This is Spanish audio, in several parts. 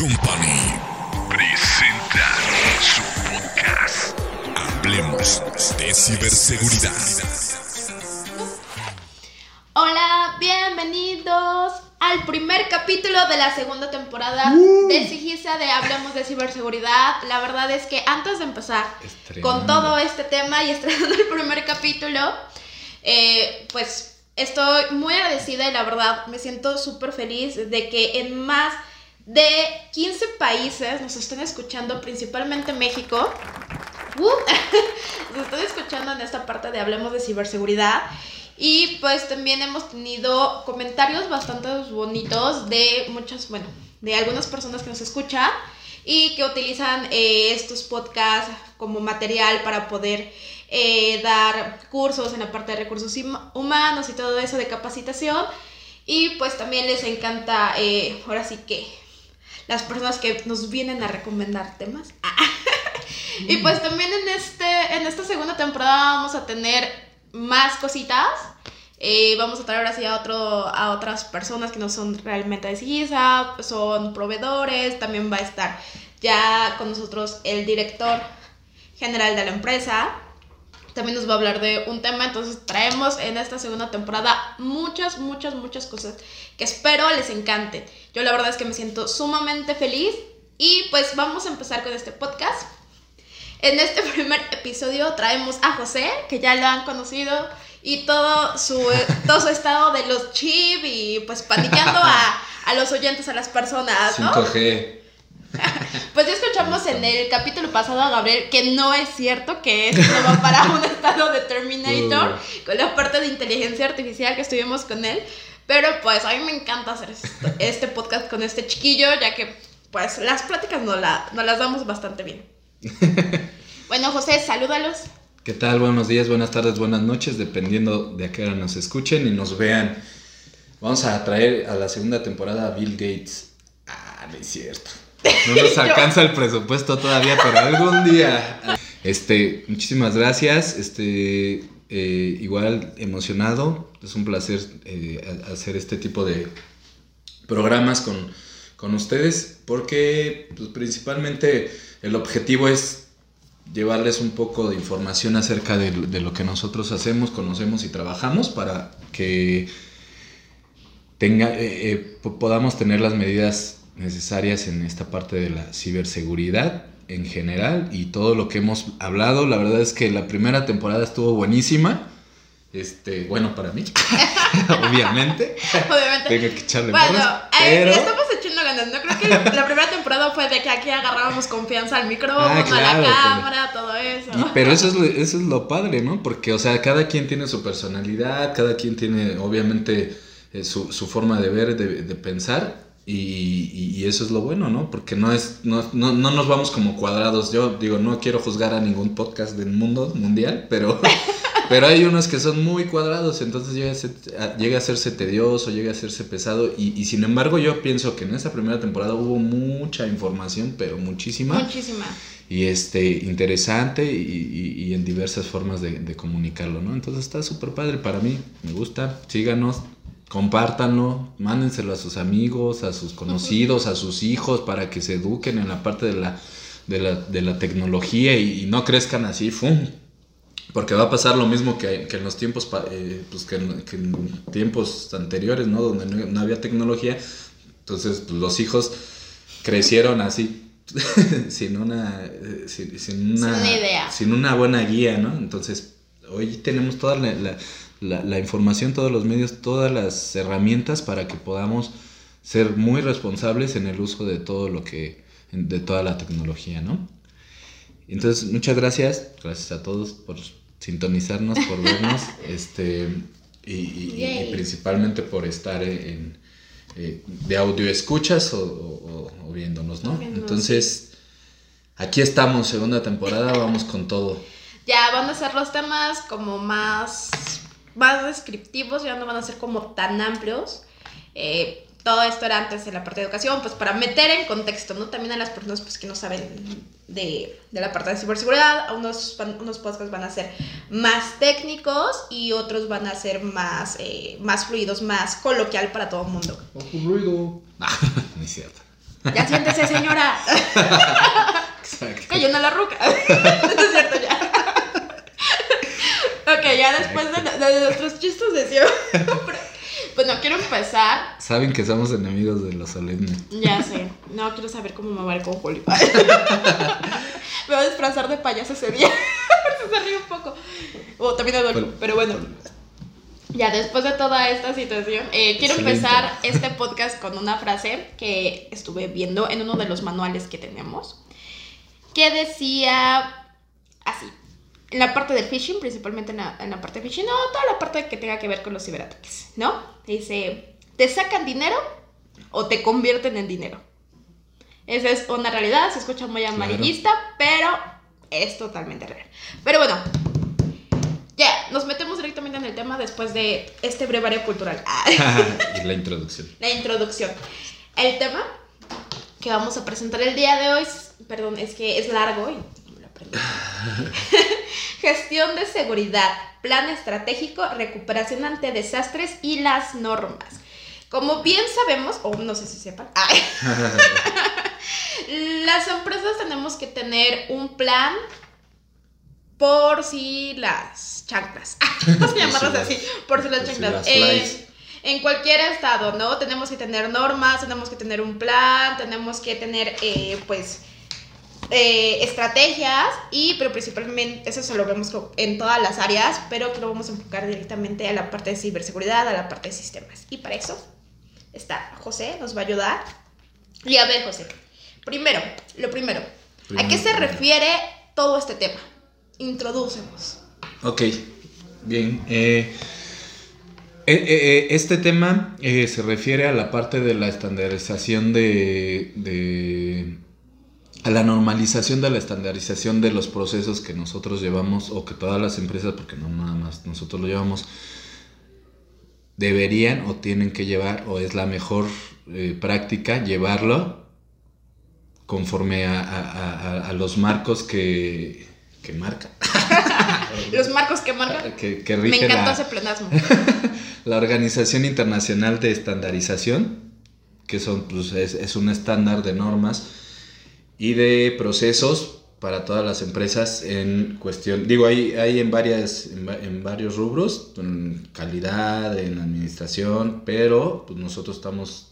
Company presenta su podcast. Hablemos de ciberseguridad. Hola, bienvenidos al primer capítulo de la segunda temporada Uh. de Sigisa de Hablemos de Ciberseguridad. La verdad es que antes de empezar Estrenando. con todo este tema y estrenando el primer capítulo, eh, pues estoy muy agradecida y la verdad me siento súper feliz de que en más de 15 países nos estén escuchando, principalmente México. Uh, nos están escuchando en esta parte de Hablemos de Ciberseguridad. Y pues también hemos tenido comentarios bastante bonitos de muchas, bueno, de algunas personas que nos escuchan y que utilizan eh, estos podcasts como material para poder eh, dar cursos en la parte de recursos hum- humanos y todo eso de capacitación. Y pues también les encanta, eh, ahora sí que las personas que nos vienen a recomendar temas. y pues también en, este, en esta segunda temporada vamos a tener más cositas. Eh, vamos a traer así a, otro, a otras personas que no son realmente de son proveedores. También va a estar ya con nosotros el director general de la empresa. También nos va a hablar de un tema, entonces traemos en esta segunda temporada muchas, muchas, muchas cosas que espero les encanten. Yo la verdad es que me siento sumamente feliz y pues vamos a empezar con este podcast. En este primer episodio traemos a José, que ya lo han conocido, y todo su, todo su estado de los chip y pues paniqueando a, a los oyentes, a las personas, ¿no? 5G. Pues ya escuchamos en el capítulo pasado a Gabriel que no es cierto que esto va para un estado de Terminator con la parte de inteligencia artificial que estuvimos con él. Pero pues a mí me encanta hacer esto- este podcast con este chiquillo, ya que pues las pláticas no, la, no las damos bastante bien. Bueno, José, salúdalos. ¿Qué tal? Buenos días, buenas tardes, buenas noches, dependiendo de a qué hora nos escuchen y nos vean. Vamos a traer a la segunda temporada a Bill Gates. Ah, no es cierto. No nos alcanza el presupuesto todavía, pero algún día. Este, muchísimas gracias. Este, eh, igual emocionado. Es un placer eh, hacer este tipo de programas con, con ustedes, porque pues, principalmente el objetivo es llevarles un poco de información acerca de, de lo que nosotros hacemos, conocemos y trabajamos para que tenga, eh, po- podamos tener las medidas necesarias en esta parte de la ciberseguridad en general y todo lo que hemos hablado. La verdad es que la primera temporada estuvo buenísima. Este, bueno, para mí, obviamente. Obviamente. Tengo que echarle Bueno, porras, eh, pero... estamos echando ganas. No creo que la, primera temporada fue de que aquí agarrábamos confianza al micrófono, Ah, a la pero- cámara, todo eso. Y- pero eso es, lo, eso es lo padre, ¿no? Porque, o sea, cada quien tiene su personalidad, cada quien tiene, obviamente, eh, su, su forma de ver, de, de pensar, y, y- eso es lo bueno, ¿no? Porque no, es, no, no, no nos vamos como cuadrados. Yo digo, no quiero juzgar a ningún podcast del mundo mundial, pero, pero hay unos que son muy cuadrados, entonces llega a, ser- a- llega a hacerse tedioso, llega a hacerse pesado, y, y sin embargo yo pienso que en esa primera temporada hubo mucha información, pero muchísima Muchísima. y este interesante y, y- y en diversas formas de, de comunicarlo, ¿no? Entonces está súper padre para mí, me gusta, síganos, compártanlo, mándenselo a sus amigos, a sus conocidos, a sus hijos para que se eduquen en la parte de la, de la, de la tecnología y, y no crezcan así, ¡fum! Porque va a pasar lo mismo que, que en los tiempos, eh, pues que en, que en tiempos anteriores, ¿no? Donde no, no había tecnología. Entonces, pues, los hijos crecieron así, sin una, eh, sin, sin una, Sin una idea. sin una buena guía, ¿no? Entonces, hoy tenemos toda la, la- la- la información, todos los medios, todas las herramientas para que podamos ser muy responsables en el uso de todo lo que, de toda la tecnología, ¿no? Entonces, muchas gracias, gracias a todos por sintonizarnos, por vernos, este, y, y- y principalmente por estar en, eh, de audio escuchas o, o- o viéndonos, ¿no? Viéndonos, Entonces, aquí estamos, segunda temporada, vamos con todo. Ya van a ser los temas como más, más descriptivos, ya no van a ser como tan amplios. Eh, todo esto era antes de la parte de educación, pues para meter en contexto, ¿no? También a las personas pues, que no saben de, de la parte de ciberseguridad, unos, van- unos podcasts van a ser más técnicos y otros van a ser más, eh, más fluidos, más coloquial para todo el mundo. Ojo ruido. no es cierto. Ya siéntese, señora. Exacto. Cayó en la ruca. no es cierto, ya. Ok, ya después de, de nuestros chistes de siempre. Bueno, quiero empezar. Saben que somos enemigos de los solemnes. Ya sé. No, quiero saber cómo me va ir con Julio. me voy a disfrazar de payaso ese día. Se ríe un poco. O también de Bueno. pero bueno. Ya después de toda esta situación, eh, quiero Excelente. empezar este podcast con una frase que estuve viendo en uno de los manuales que tenemos, que decía así, en la parte del phishing, principalmente en la, en la parte de phishing, no, toda la parte que tenga que ver con los ciberataques, ¿no? Dice, ¿te sacan dinero o te convierten en dinero? Esa es una realidad, se escucha muy amarillista, pero es totalmente real. Pero bueno, ya, nos metemos directamente en el tema después de este brevario cultural. La introducción. la introducción. El tema que vamos a presentar el día de hoy, perdón, es que es largo y Gestión de seguridad, plan estratégico, recuperación ante desastres y las normas. Como bien sabemos, o no sé si sepan, las empresas tenemos que tener un plan por si las chanclas. Vamos a llamarlas las- así, por si las por si chanclas. las Eh, en cualquier estado, ¿no? Tenemos que tener normas, tenemos que tener un plan, tenemos que tener, eh, pues, eh, estrategias y, pero principalmente, eso se lo vemos en todas las áreas, pero que lo vamos a enfocar directamente a la parte de ciberseguridad, a la parte de sistemas. Y para eso está José, nos va a ayudar. Y a ver, José, primero, lo primero, ¿a qué se refiere todo este tema? Introdúcenos. Ok, bien. eh, eh, eh, eh, este tema eh, se refiere a la parte de la estandarización de, de- a la normalización de la estandarización de los procesos que nosotros llevamos o que todas las empresas, porque no nada más nosotros lo llevamos, deberían o tienen que llevar o es la mejor eh, práctica llevarlo conforme a, a- a- a- a los marcos que, que marca. Los marcos que marcan. que, que Me encantó la, ese plenasmo. la Organización Internacional de Estandarización, que son, pues, es, es un estándar de normas y de procesos para todas las empresas en cuestión, digo, hay, hay en, varias, en, va- en varios rubros, en calidad, en administración, pero pues, nosotros estamos,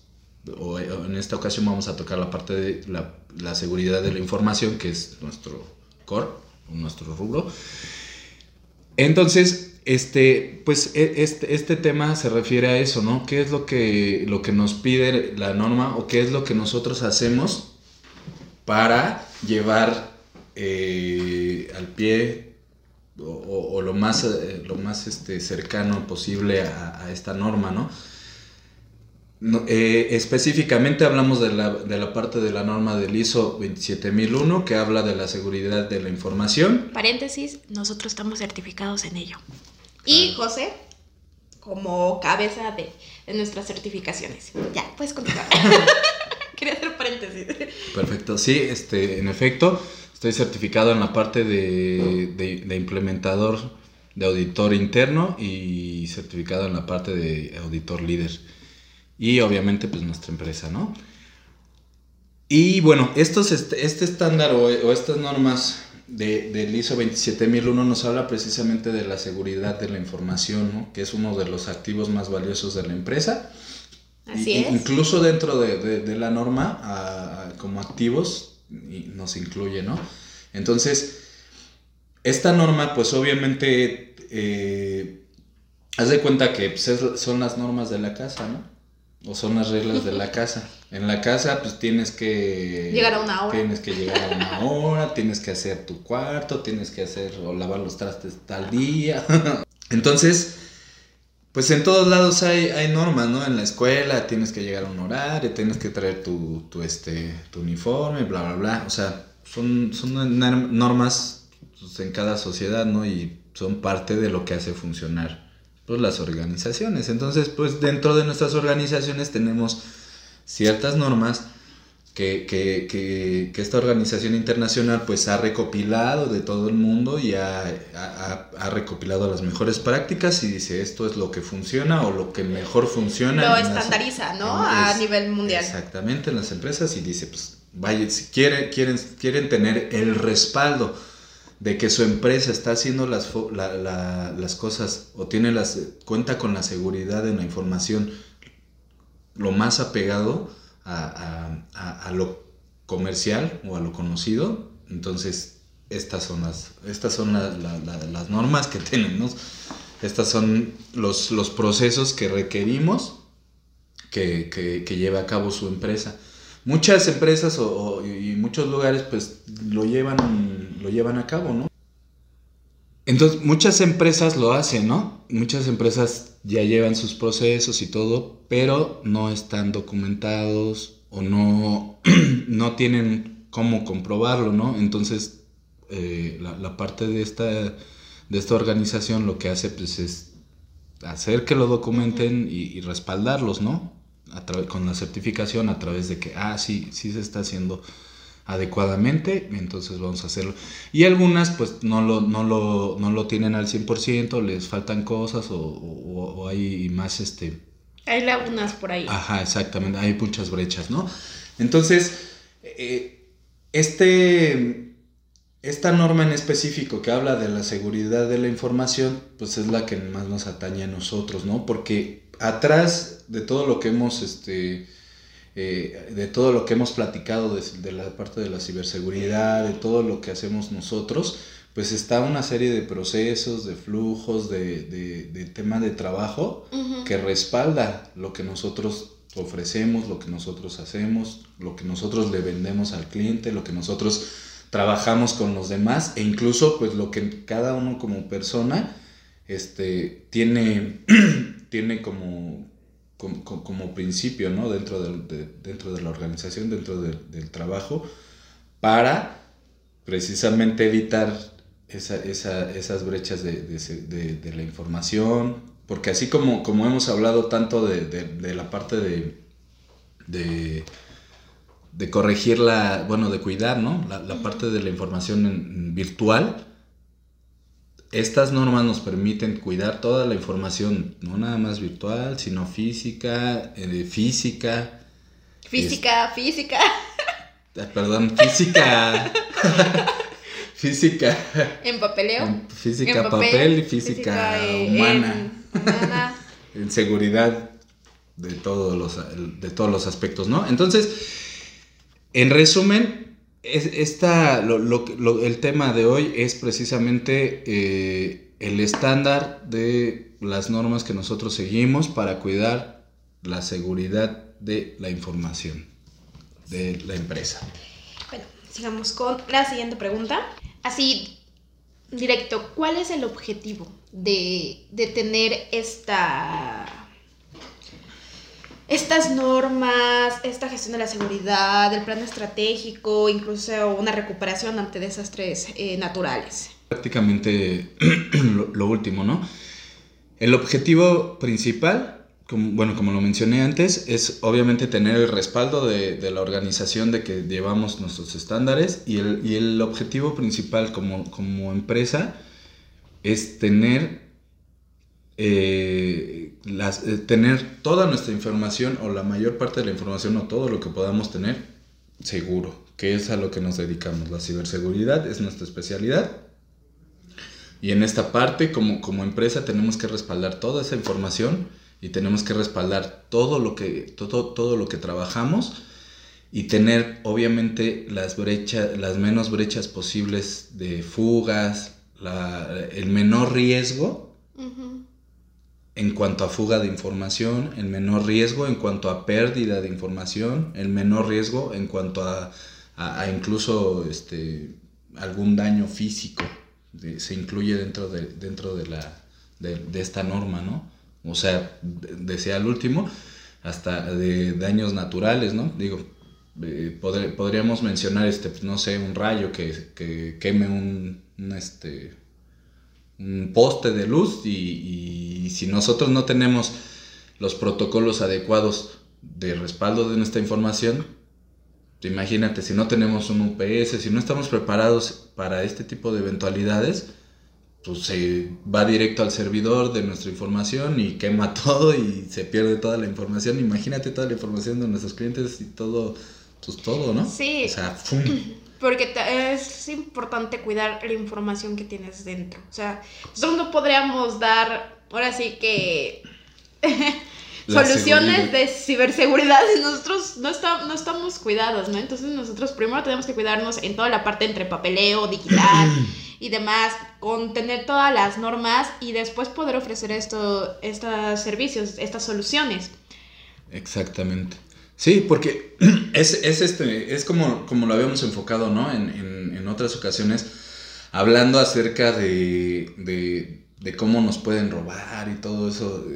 o, o en esta ocasión vamos a tocar la parte de la, la seguridad de la información, que es nuestro core, nuestro rubro. Entonces, este, pues e- este, este tema se refiere a eso, ¿no? ¿Qué es lo que, lo que nos pide la norma o qué es lo que nosotros hacemos para llevar eh, al pie o, o- o lo más, eh, lo más este, cercano posible a, a esta norma, ¿no? No, eh, específicamente hablamos de la, de la parte de la norma del ISO 27001 que habla de la seguridad de la información. Paréntesis, nosotros estamos certificados en ello. Y José, como cabeza de, de nuestras certificaciones. Ya, puedes continuar. Quería hacer paréntesis. Perfecto, sí, este, en efecto, estoy certificado en la parte de, implementador de auditor interno y certificado en la parte de auditor líder. Y obviamente, pues nuestra empresa, ¿no? Y bueno, estos, este, este estándar o, o estas normas de, del ISO 27001 nos habla precisamente de la seguridad de la información, ¿no? Que es uno de los activos más valiosos de la empresa. Así Y- es. Incluso dentro de, de- de la norma, a- a- como activos, y nos incluye, ¿no? Entonces, esta norma, pues obviamente, eh, haz de cuenta que pues, es- son las normas de la casa, ¿no? O son las reglas de la casa. En la casa, pues tienes que... Llegar a una hora. Tienes que llegar a una hora, tienes que hacer tu cuarto, tienes que hacer o lavar los trastes tal día. Entonces, pues en todos lados hay, hay normas, ¿no? En la escuela tienes que llegar a un horario, tienes que traer tu, tu, este, tu uniforme, bla, bla, bla. O sea, son, son normas pues, en cada sociedad, ¿no? Y son parte de lo que hace funcionar pues, las organizaciones. Entonces, pues dentro de nuestras organizaciones tenemos ciertas normas que, que, que, que, esta organización internacional pues ha recopilado de todo el mundo y ha, ha, ha, recopilado las mejores prácticas y dice esto es lo que funciona o lo que mejor funciona. Lo estandariza, las, ¿no? a nivel mundial. Exactamente, en las empresas y dice pues vaya, si quieren, quieren, quieren tener el respaldo de que su empresa está haciendo las, la, la, las cosas o tiene las, cuenta con la seguridad de la información lo más apegado a, lo comercial o a lo conocido. Entonces, estas son las, estas son la, las normas que tenemos. Estas son los, los procesos que requerimos que, que, que, lleve a cabo su empresa. Muchas empresas o, o, y muchos lugares pues lo llevan, lo llevan a cabo, ¿no? Entonces, muchas empresas lo hacen, ¿no? Muchas empresas ya llevan sus procesos y todo, pero no están documentados o no, no tienen cómo comprobarlo, ¿no? Entonces, eh, la, la, parte de esta, de esta organización lo que hace pues, es hacer que lo documenten y, y respaldarlos, ¿no? A con la certificación a través de que, ah, sí, sí se está haciendo adecuadamente, entonces vamos a hacerlo. Y algunas pues no lo, no lo, no lo tienen al 100%, les faltan cosas o, o, o, hay más este... Hay lagunas por ahí. Ajá, exactamente, hay muchas brechas, ¿no? Entonces, eh, este, esta norma en específico que habla de la seguridad de la información, pues es la que más nos atañe a nosotros, ¿no? Porque atrás de todo lo que hemos, este, eh, de todo lo que hemos platicado de, de, la parte de la ciberseguridad, de todo lo que hacemos nosotros, pues está una serie de procesos, de flujos, de, de, de tema de trabajo uh -huh. que respalda lo que nosotros ofrecemos, lo que nosotros hacemos, lo que nosotros le vendemos al cliente, lo que nosotros trabajamos con los demás e incluso pues lo que cada uno como persona este, tiene, tiene como como, como, principio ¿no? dentro, de, de, dentro de la organización, dentro de, del trabajo, para precisamente evitar esa, esa, esas brechas de, la información, porque así como, como hemos hablado tanto de, la parte de, de, corregir la, bueno, de cuidar, ¿no? La, la parte de la información en, virtual, estas normas nos permiten cuidar toda la información, no nada más virtual, sino física, eh, física. Física, es, física. Perdón, física. física. En papeleo. En física, en papel, papel, y física, física humana. En, humana. en seguridad de todos, los, de todos los aspectos, ¿no? Entonces, en resumen, es, esta, lo, lo, lo, el tema de hoy es precisamente eh, el estándar de las normas que nosotros seguimos para cuidar la seguridad de la información de la empresa. Bueno, sigamos con la siguiente pregunta. Así, directo, ¿cuál es el objetivo de, de tener esta estas normas, esta gestión de la seguridad, el plan estratégico, incluso una recuperación ante desastres eh, naturales. Prácticamente lo, lo, último, ¿no? El objetivo principal, bueno, como lo mencioné antes, es obviamente tener el respaldo de, de la organización de que llevamos nuestros estándares y el, y el objetivo principal como, como empresa es tener eh, las, eh, tener toda nuestra información o la mayor parte de la información o todo lo que podamos tener seguro, que es a lo que nos dedicamos. La ciberseguridad es nuestra especialidad. Y en esta parte, como, como empresa, tenemos que respaldar toda esa información y tenemos que respaldar todo lo que, todo, todo lo que trabajamos y tener obviamente las brechas, las menos brechas posibles de fugas, la, el menor riesgo uh -huh en cuanto a fuga de información, el menor riesgo en cuanto a pérdida de información, el menor riesgo en cuanto a, a, a incluso este, algún daño físico. De, se incluye dentro de, dentro de, la, de, de esta norma, ¿no? O sea, decía el último, hasta de daños naturales, ¿no? Digo, eh, podr podríamos mencionar, este, no sé, un rayo que, que queme un, un este, un poste de luz y, y, si nosotros no tenemos los protocolos adecuados de respaldo de nuestra información, Imagínate, si no tenemos un UPS, si no estamos preparados para este tipo de eventualidades, pues se va directo al servidor de nuestra información y quema todo y se pierde toda la información. Imagínate toda la información de nuestros clientes y todo, pues todo, ¿no? Sí. O sea, ¡fum! Porque es importante cuidar la información que tienes dentro. O sea, nosotros no podríamos dar, ahora sí que, soluciones de ciberseguridad si nosotros no, no estamos cuidados, ¿no? Entonces nosotros primero tenemos que cuidarnos en toda la parte entre papeleo, digital y demás, con tener todas las normas y después poder ofrecer esto, estos servicios, estas soluciones. Exactamente. Sí, porque es, este, es como, como lo habíamos enfocado, ¿no? En, en, otras ocasiones, hablando acerca de, de, cómo nos pueden robar y todo eso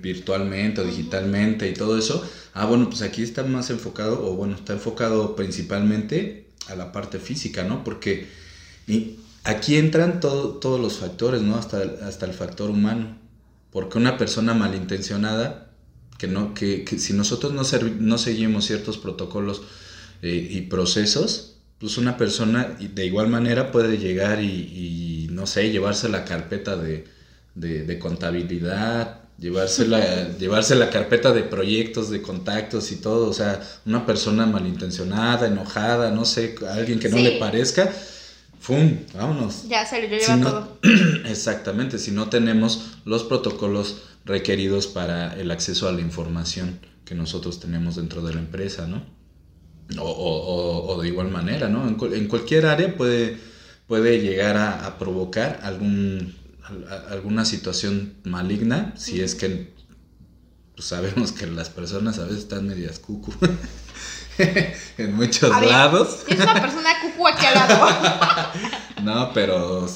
virtualmente o digitalmente y todo eso. Ah, bueno, pues aquí está más enfocado, o bueno, está enfocado principalmente a la parte física, ¿no? Porque aquí entran todos los factores, ¿no? Hasta, hasta el factor humano. Porque una persona malintencionada que, no, que, si nosotros no, no seguimos ciertos protocolos eh, y procesos, pues una persona de igual manera puede llegar y, no sé, llevarse la carpeta de, de, contabilidad, llevarse la, llevarse la carpeta de proyectos, de contactos y todo, o sea, una persona malintencionada, enojada, no sé, alguien que no le parezca, ¡fum! Vámonos. Ya se lo lleva todo. Exactamente, si no tenemos los protocolos requeridos para el acceso a la información que nosotros tenemos dentro de la empresa, ¿no? O, de igual manera, ¿no? En, cualquier área puede, puede llegar a, provocar algún, alguna situación maligna si es que pues, sabemos que las personas a veces están medias cucu. en muchos lados. Es una persona cucu aquí al lado. no, pero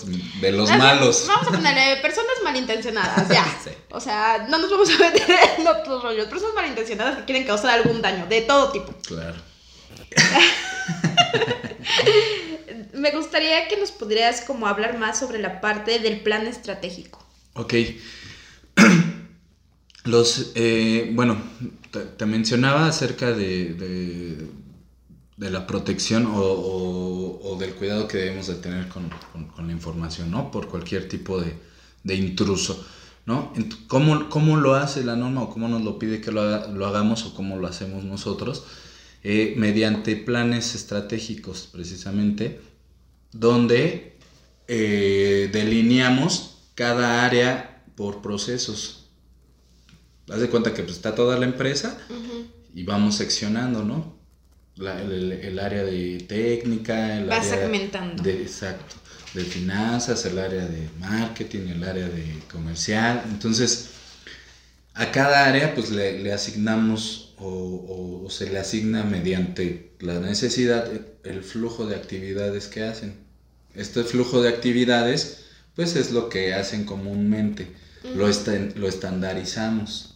de los malos. Vamos a ponerle personas malintencionadas, ya. O sea, no nos vamos a meter en otros rollos. Personas malintencionadas que quieren causar algún daño, de todo tipo. Claro. Me gustaría que nos pudieras como hablar más sobre la parte del plan estratégico. Ok. Los, eh, bueno, te, mencionaba acerca de, de, la protección o, del cuidado que debemos de tener con, la información, ¿no? Por cualquier tipo de, intruso, ¿no? ¿Cómo, ¿Cómo, lo hace la norma o cómo nos lo pide que lo, hagamos o cómo lo hacemos nosotros? Eh, mediante planes estratégicos, precisamente, donde eh, delineamos cada área por procesos haz de cuenta que pues, está toda la empresa y vamos seccionando, ¿no? el, área de técnica, el Va área segmentando. De, exacto, de finanzas, el área de marketing, el área de comercial. Entonces, a cada área pues le, asignamos o, se le asigna mediante la necesidad el flujo de actividades que hacen. Este flujo de actividades pues es lo que hacen comúnmente, lo, lo estandarizamos.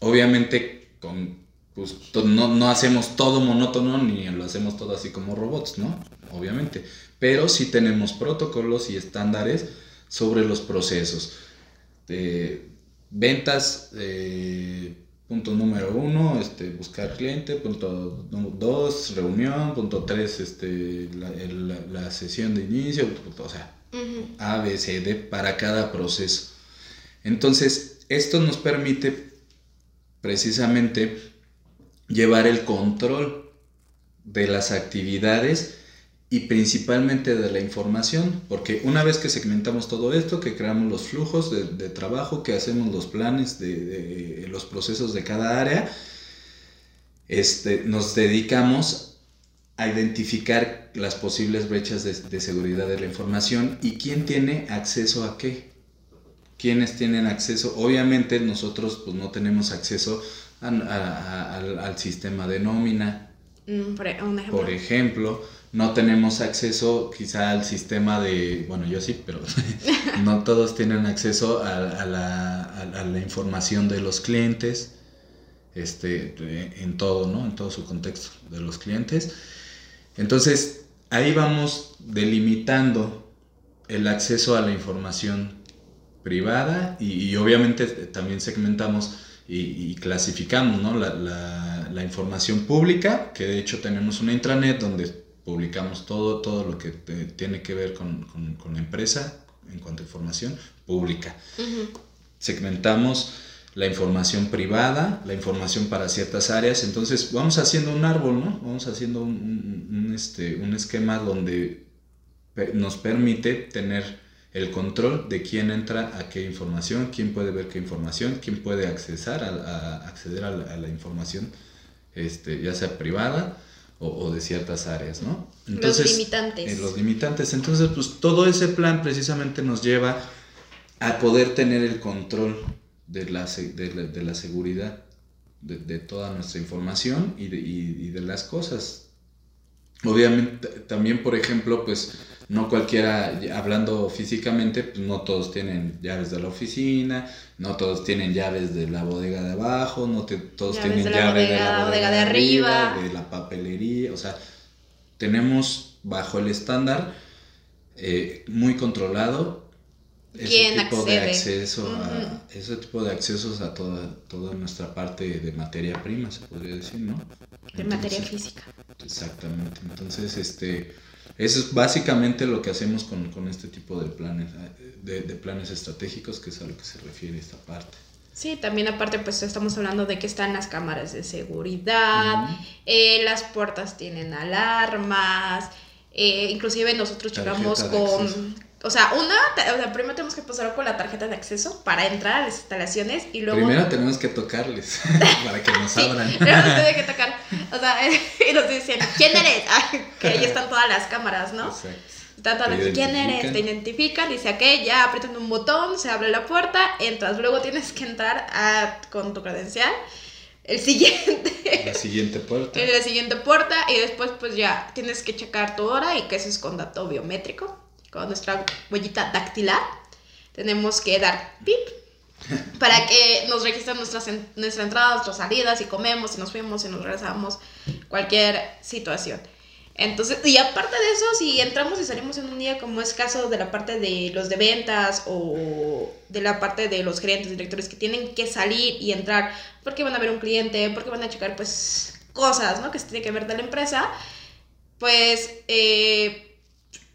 Obviamente, con, pues, no, hacemos todo monótono ni lo hacemos todo así como robots, ¿no? Obviamente. Pero sí tenemos protocolos y estándares sobre los procesos. ventas, eh, punto número uno, este, buscar cliente, punto dos, reunión, punto tres, este, la, sesión de inicio, o sea, A, B, C, D para cada proceso. Entonces, esto nos permite precisamente llevar el control de las actividades y principalmente de la información, porque una vez que segmentamos todo esto, que creamos los flujos de, trabajo, que hacemos los planes de, los procesos de cada área, este, nos dedicamos a identificar las posibles brechas de, de seguridad de la información y quién tiene acceso a qué quienes tienen acceso. Obviamente nosotros pues no tenemos acceso al, sistema de nómina. Mm, por, ejemplo. no tenemos acceso quizá al sistema de, bueno, yo sí, pero no todos tienen acceso a, la, información de los clientes, este, en todo, ¿no? En todo su contexto de los clientes. Entonces, ahí vamos delimitando el acceso a la información privada y, obviamente también segmentamos y, clasificamos ¿no? la, la, la, información pública, que de hecho tenemos una intranet donde publicamos todo, todo lo que tiene que ver con, con, con, la empresa en cuanto a información pública. Segmentamos la información privada, la información para ciertas áreas, entonces vamos haciendo un árbol, ¿no? Vamos haciendo un, un, este, un esquema donde nos permite tener el control de quién entra a qué información, quién puede ver qué información, quién puede accesar a, acceder a la, información, este, ya sea privada o, de ciertas áreas, ¿no? Entonces, los limitantes. los limitantes. Entonces, pues todo ese plan precisamente nos lleva a poder tener el control de la, de la, seguridad de, toda nuestra información y de, y de las cosas. Obviamente, también, por ejemplo, pues no cualquiera, hablando físicamente, pues no todos tienen llaves de la oficina, no todos tienen llaves de la bodega de abajo, no todos tienen llaves de la bodega, de, arriba, de la papelería, o sea, tenemos bajo el estándar eh, muy controlado ese tipo de acceso a ese tipo de accesos a toda toda nuestra parte de materia prima se podría decir no de materia física. exactamente. Entonces este eso es básicamente lo que hacemos con, con este tipo de planes, de, de, planes estratégicos, que es a lo que se refiere esta parte. Sí, también aparte pues estamos hablando de que están las cámaras de seguridad, eh, las puertas tienen alarmas, eh, inclusive nosotros chocamos con o sea, una, o sea, primero tenemos que pasar con la tarjeta de acceso para entrar a las instalaciones y luego... Primero tenemos que tocarles para que nos abran. Primero tenemos que tocar, o sea, y nos dicen, ¿quién eres? que ahí están todas las cámaras, ¿no? Exacto. ¿quién eres? Te identifican, dice, ok, ya aprietan un botón, se abre la puerta, entras, luego tienes que entrar a, con tu credencial, el siguiente. La siguiente puerta. la siguiente puerta y después pues ya tienes que checar tu hora y que eso es con dato biométrico con nuestra huellita dactilar, tenemos que dar pip para que nos registren nuestras, nuestra entrada, nuestras salidas, si comemos, si nos fuimos, si nos regresamos, cualquier situación. Entonces, y aparte de eso, si entramos y salimos en un día, como es caso de la parte de los de ventas o de la parte de los gerentes, directores que tienen que salir y entrar porque van a ver un cliente, porque van a checar pues cosas, ¿no? Que se tiene que ver de la empresa, pues eh,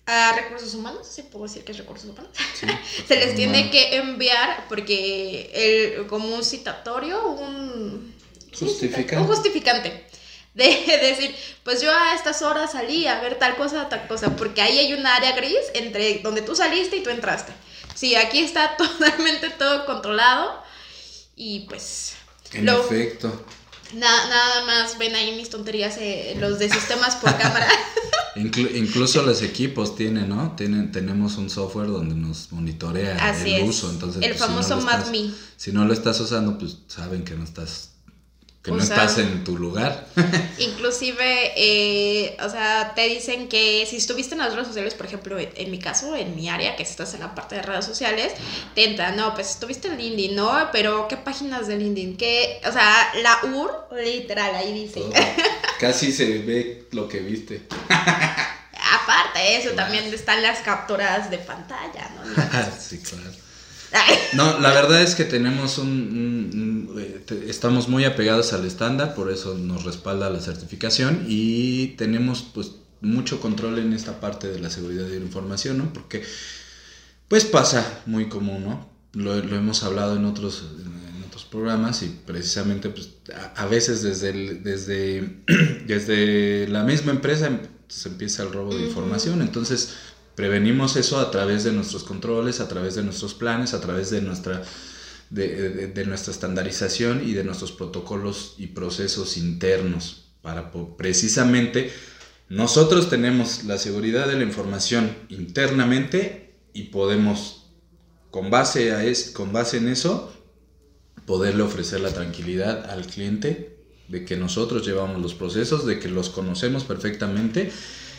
a recursos humanos, sí puedo decir que es recursos humanos, se les tiene que enviar porque el, como un citatorio, un justificante. un justificante. De decir, pues yo a estas horas salí a ver tal cosa, tal cosa, porque ahí hay un área gris entre donde tú saliste y tú entraste. Sí, aquí está totalmente todo controlado y pues... En efecto. Nada más ven ahí mis tonterías, eh, los de sistemas por cámara. incluso los equipos tienen, ¿no? Tienen, tenemos un software donde nos monitorea el uso. Entonces, el pues, famoso si no Si no lo estás usando, pues saben que no estás que no estás en tu lugar. Inclusive, eh, o sea, te dicen que si estuviste en las redes sociales, por ejemplo, en, mi caso, en mi área, que estás en la parte de redes sociales, te entra, no, pues estuviste en LinkedIn, ¿no? Pero, ¿qué páginas de LinkedIn? ¿Qué? O sea, la UR, literal, ahí dice. Casi se ve lo que viste. Aparte de eso, también están las capturas de pantalla, ¿no? sí, claro. No, la verdad es que tenemos un, eh, estamos muy apegados al estándar, por eso nos respalda la certificación y tenemos pues mucho control en esta parte de la seguridad de la información, ¿no? Porque pues pasa muy común, ¿no? Lo, hemos hablado en otros, en otros programas y precisamente pues a, veces desde, desde, desde la misma empresa se empieza el robo de información, entonces Prevenimos eso a través de nuestros controles, a través de nuestros planes, a través de nuestra, de, nuestra estandarización y de nuestros protocolos y procesos internos para precisamente nosotros tenemos la seguridad de la información internamente y podemos con base, a es, con base en eso poderle ofrecer la tranquilidad al cliente de que nosotros llevamos los procesos, de que los conocemos perfectamente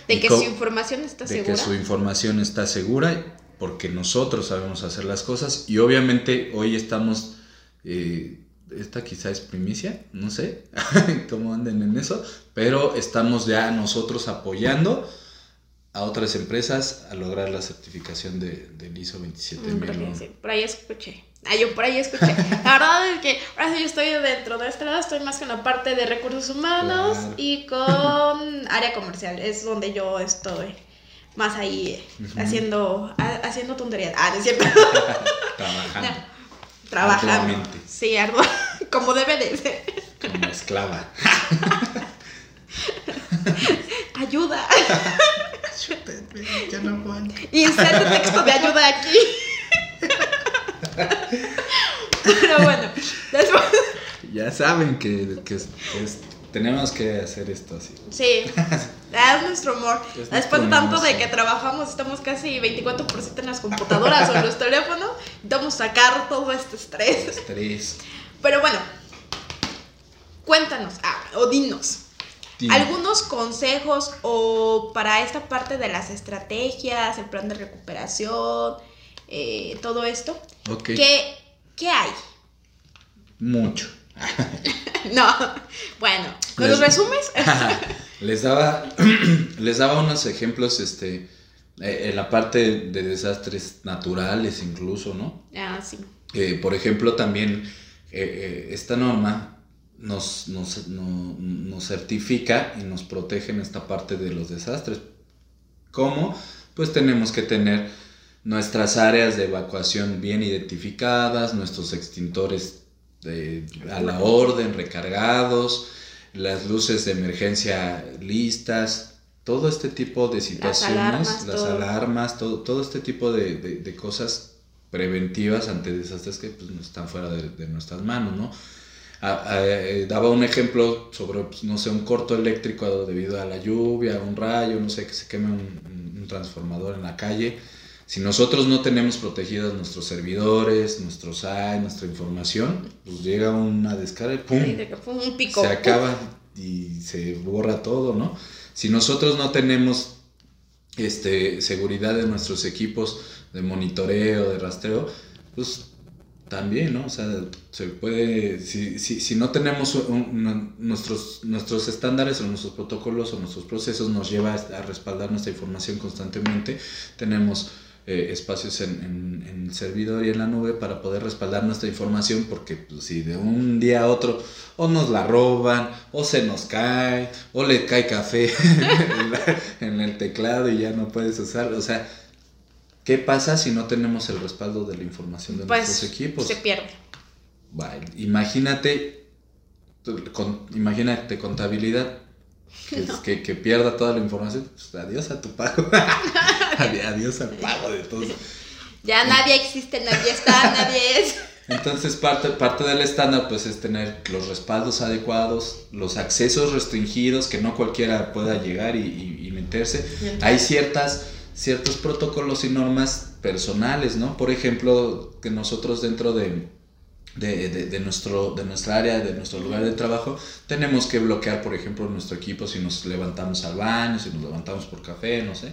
de que su información está segura. De que su información está segura porque nosotros sabemos hacer las cosas y obviamente hoy estamos, eh, esta quizá es primicia, no sé cómo anden en eso, pero estamos ya nosotros apoyando a otras empresas a lograr la certificación de, del ISO 27000. Mm, por ahí escuché. Ah, yo por ahí escuché. La verdad es que Ahora sí, yo estoy dentro de este lado, estoy más con la parte de recursos humanos Claro. y con área comercial. Es donde yo estoy más ahí eh, haciendo, ha- haciendo tonterías. Ah, no es cierto. Trabajando Trabajando. Arduamente. Sí, ardua. Como debe de ser. como esclava. Ayuda. Ya no aguanto. Inserte texto de ayuda aquí. Pero bueno, después. Ya saben que, que es- es- tenemos que hacer esto así. Sí, es nuestro humor. Es Después de tanto de que trabajamos, estamos casi 24% en las computadoras o en los teléfonos, intentamos sacar todo este estrés. Estrés. Pero bueno, cuéntanos, ah, o dinos, Algunos consejos o para esta parte de las estrategias, el plan de recuperación, eh, todo esto. ¿Qué, ¿Qué hay? Mucho. No, bueno, ¿nos los resumes? les daba les daba unos ejemplos este eh, en la parte de desastres naturales incluso no ah, sí. Eh, por ejemplo también eh, esta norma nos, nos, no- nos certifica y nos protege en esta parte de los desastres ¿Cómo? Pues tenemos que tener nuestras áreas de evacuación bien identificadas, nuestros extintores de- a la orden, recargados, las luces de emergencia listas, todo este tipo de situaciones, alarmas, las todo. alarmas, todo, todo este tipo de, de- de cosas preventivas ante desastres que pues, están fuera de, de nuestras manos, ¿no? A- a- eh, daba un ejemplo sobre, pues, no sé, un corto eléctrico debido a la lluvia, un rayo, no sé, que se queme un, transformador en la calle. Si nosotros no tenemos protegidos nuestros servidores, nuestros AI, nuestra información, pues llega una descarga y ¡pum! Sí, de que fue un pico. se acaba y se borra todo, ¿no? Si nosotros no tenemos este, seguridad de nuestros equipos de monitoreo, de rastreo, pues también, ¿no? O sea, se puede, si, si, si no tenemos un- nuestros, nuestros estándares o nuestros protocolos o nuestros procesos nos lleva a respaldar nuestra información constantemente, tenemos eh, espacios en, en- el servidor y en la nube para poder respaldar nuestra información porque pues, si de un día a otro o nos la roban o se nos cae o le cae café en en el teclado y ya no puedes usarlo, o sea, ¿qué pasa si no tenemos el respaldo de la información de Pues nuestros equipos? se pierde. Vale, imagínate, con- imagínate contabilidad, que, es- que, que pierda toda la información, pues, adiós a tu pago, Adi- adiós al pago de todo. Ya nadie existe, nadie está, nadie es. Entonces parte, parte del estándar pues es tener los respaldos adecuados, los accesos restringidos, que no cualquiera pueda llegar y, y- y meterse. Hay ciertas, ciertos protocolos y normas personales, ¿no? Por ejemplo, que nosotros dentro de, de, de- de nuestro, de nuestra área, de nuestro lugar de trabajo, tenemos que bloquear, por ejemplo, nuestro equipo si nos levantamos al baño, si nos levantamos por café, no sé.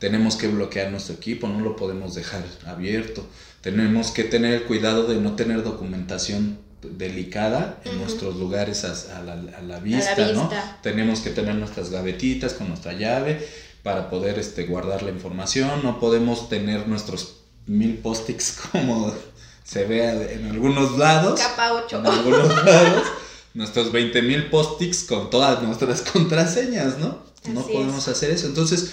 Tenemos que bloquear nuestro equipo, no lo podemos dejar abierto. Tenemos que tener el cuidado de no tener documentación delicada en nuestros lugares a, a la, a la vista, ¿no? vista. Tenemos que tener nuestras gavetitas con nuestra llave para poder este, guardar la información. No podemos tener nuestros mil post-its como se ve en algunos lados. Capa 8. En algunos lados. Nuestros 20 mil post-its con todas nuestras contraseñas, ¿no? no podemos es. hacer eso. Entonces,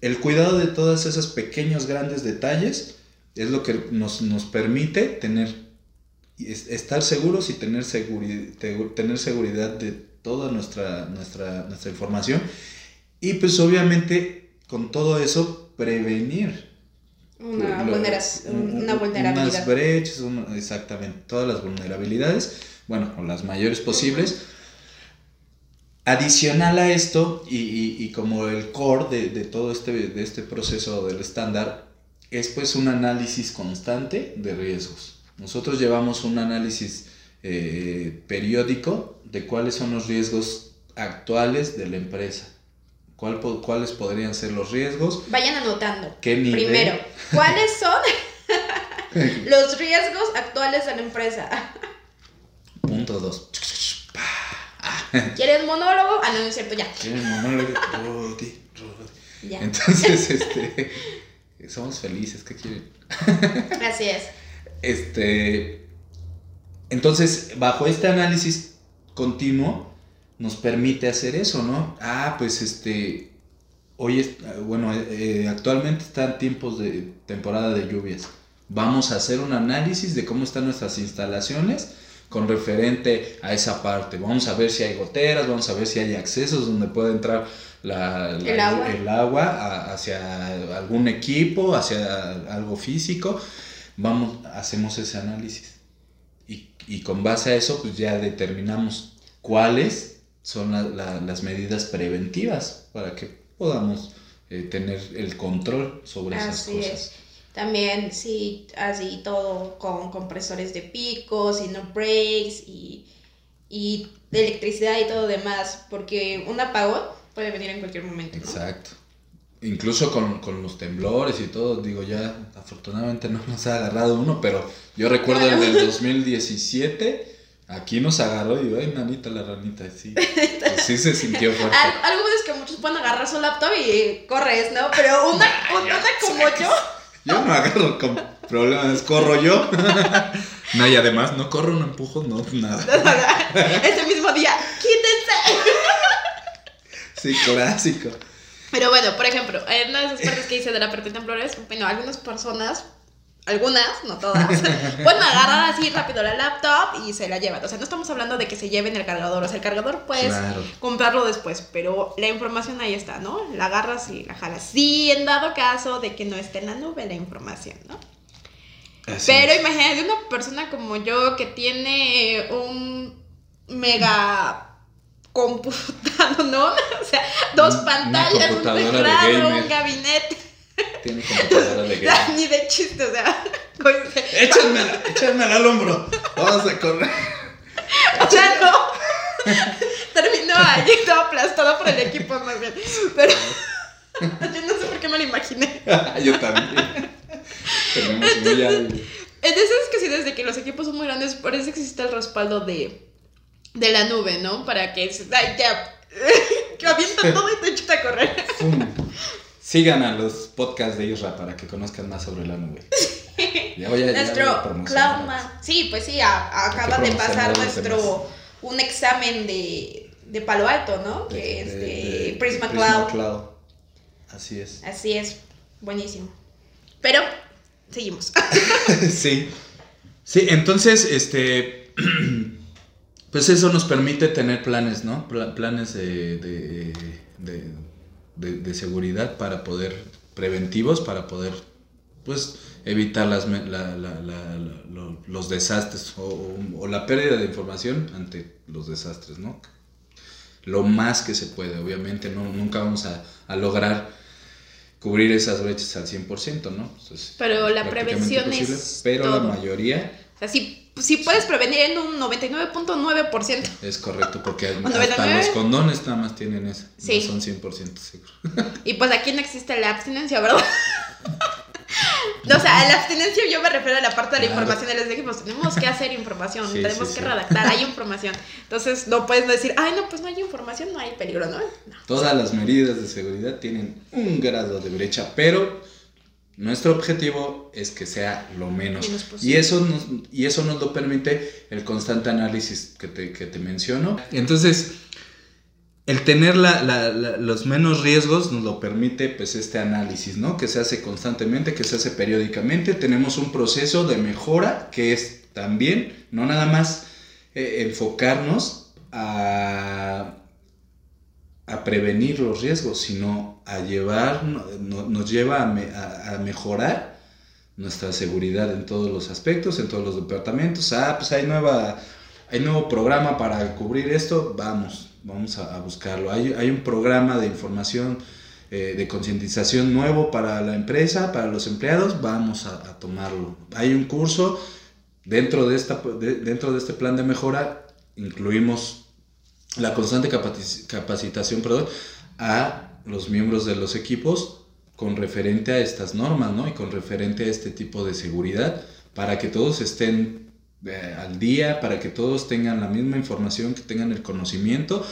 el cuidado de todos esos pequeños, grandes detalles es lo que nos, nos permite tener, es- estar seguros y tener, seguri- te- tener seguridad de toda nuestra, nuestra, nuestra información. Y pues obviamente con todo eso prevenir Una, lo- vulnerabilidad. Unas brechas, un- exactamente, todas las vulnerabilidades, bueno, o las mayores posibles. Adicional a esto, y, y- y como el core de, de todo este, de este proceso del estándar, es pues un análisis constante de riesgos. Nosotros llevamos un análisis eh, periódico de cuáles son los riesgos actuales de la empresa. ¿Cuál po- ¿Cuáles podrían ser los riesgos? Vayan anotando. ¿Qué nivel? Primero, ¿cuáles son los riesgos actuales de la empresa? Punto dos. ¿Quieres monólogo? Ah, no, no es cierto, ya. ¿Qué monólogo? Rodi, Rodi. Ya. Entonces, este, somos felices, ¿qué quieren? Así es. Este, Entonces, bajo este análisis continuo, nos permite hacer eso, ¿no? Ah, pues este, hoy, es, bueno, eh, actualmente están tiempos de temporada de lluvias. Vamos a hacer un análisis de cómo están nuestras instalaciones con referente a esa parte. Vamos a ver si hay goteras, vamos a ver si hay accesos donde puede entrar la, la- El agua. el agua a- hacia algún equipo, hacia algo físico. Vamos, hacemos ese análisis. Y, y con base a eso, pues ya determinamos cuáles son la- la- las medidas preventivas para que podamos eh, tener el control sobre esas cosas. es. También, sí, así todo con compresores de picos y no breaks y, y de electricidad y todo demás, porque un apagón puede venir en cualquier momento, ¿no? Exacto. Incluso con, con los temblores y todo, digo, ya afortunadamente no nos ha agarrado uno, pero yo recuerdo el del 2017, aquí nos agarró y, ay, nanita la ranita, sí, pues sí se sintió fuerte. Al- Algo es que muchos pueden agarrar su laptop y corres, ¿no? Pero una, una como yo, Yo no agarro con problemas, corro yo. no, y además no corro, no empujo, no, nada. ese mismo día, quítense. Sí, clásico. Pero bueno, por ejemplo, en una de esas partes que hice de la parte de temblores, bueno, algunas personas, algunas, no todas, pueden agarrar así rápido la laptop y se la llevan. O sea, no estamos hablando de que se lleven el cargador. O sea, el cargador puedes Claro. comprarlo después, pero la información ahí está, ¿no? La agarras y la jalas. Sí, en dado caso de que no esté en la nube la información, ¿no? Así Pero es. imagínate una persona como yo que tiene un mega computador, ¿no? O sea, dos pantallas, un teclado, un gabinete. Tiene computadora de guerra. Ni de chiste, o sea. como dice, Échamela, échamela al hombro. Vamos a correr. Sea, no. Terminó ahí todo aplastado por el equipo más bien. Pero yo no sé por qué me lo imaginé. Yo también. Tenemos muy al- Entonces es que sí, desde que los equipos son muy grandes, por eso existe el respaldo de, de la nube, ¿no? Para que se- ay, ya que avienta todo y te echa a correr. Pum. Sigan a los podcasts de Isra para que conozcan más sobre la nube. Ya voy a ya voy a Nuestro. Cloudman. Sí, pues sí, a- acaba de pasar nuestro un examen de, de Palo Alto, ¿no? De- que es de- de, Prisma, Prisma Cloud. Así es. Así es, buenísimo. Pero seguimos. sí. Sí, entonces, este. Pues eso nos permite tener planes, ¿no? Pla- planes de, de, de, de- de seguridad para poder. preventivos para poder, pues, evitar las, la- la- la- la- lo- los desastres o, o- o la pérdida de información ante los desastres, ¿no? Lo más que se puede, obviamente, no, nunca vamos a, a lograr cubrir esas brechas al 100%, ¿no? Pues, Pero la prácticamente prevención es Pero todo. la mayoría O sea, sí, sí puedes prevenir en un 99.9%. es correcto, porque hasta 99. los condones nada más tienen eso. Sí. No son 100% seguros. Y pues aquí no existe la abstinencia, ¿verdad? No, o sea, la abstinencia yo me refiero a la parte de la Claro. información de los equipos. Tenemos que hacer información, Sí, tenemos sí, que sí. redactar, hay información. Entonces no puedes decir, ay, no, pues no hay información, no hay peligro, ¿no? No. Todas las medidas de seguridad tienen un grado de brecha, pero nuestro objetivo es que sea lo menos. Y, eso nos, y eso nos lo permite el constante análisis que te, que te menciono. Entonces, el tener la- la- la- los menos riesgos nos lo permite pues este análisis, ¿no? Que se hace constantemente, que se hace periódicamente. Tenemos un proceso de mejora que es también, no nada más eh, enfocarnos a, a prevenir los riesgos, sino a llevar, no- no- nos lleva a, me- a- mejorar nuestra seguridad en todos los aspectos, en todos los departamentos. Ah, pues hay nueva, hay nuevo programa para cubrir esto, vamos, vamos a, buscarlo. Hay, hay un programa de información, eh, de concientización nuevo para la empresa, para los empleados, vamos a, tomarlo. Hay un curso dentro de, esta, de- dentro de este plan de mejora, incluimos la constante capaci- capacitación a los miembros de los equipos con referente a estas normas, ¿no? Y con referente a este tipo de seguridad, para que todos estén eh, al día, para que todos tengan la misma información, que tengan el conocimiento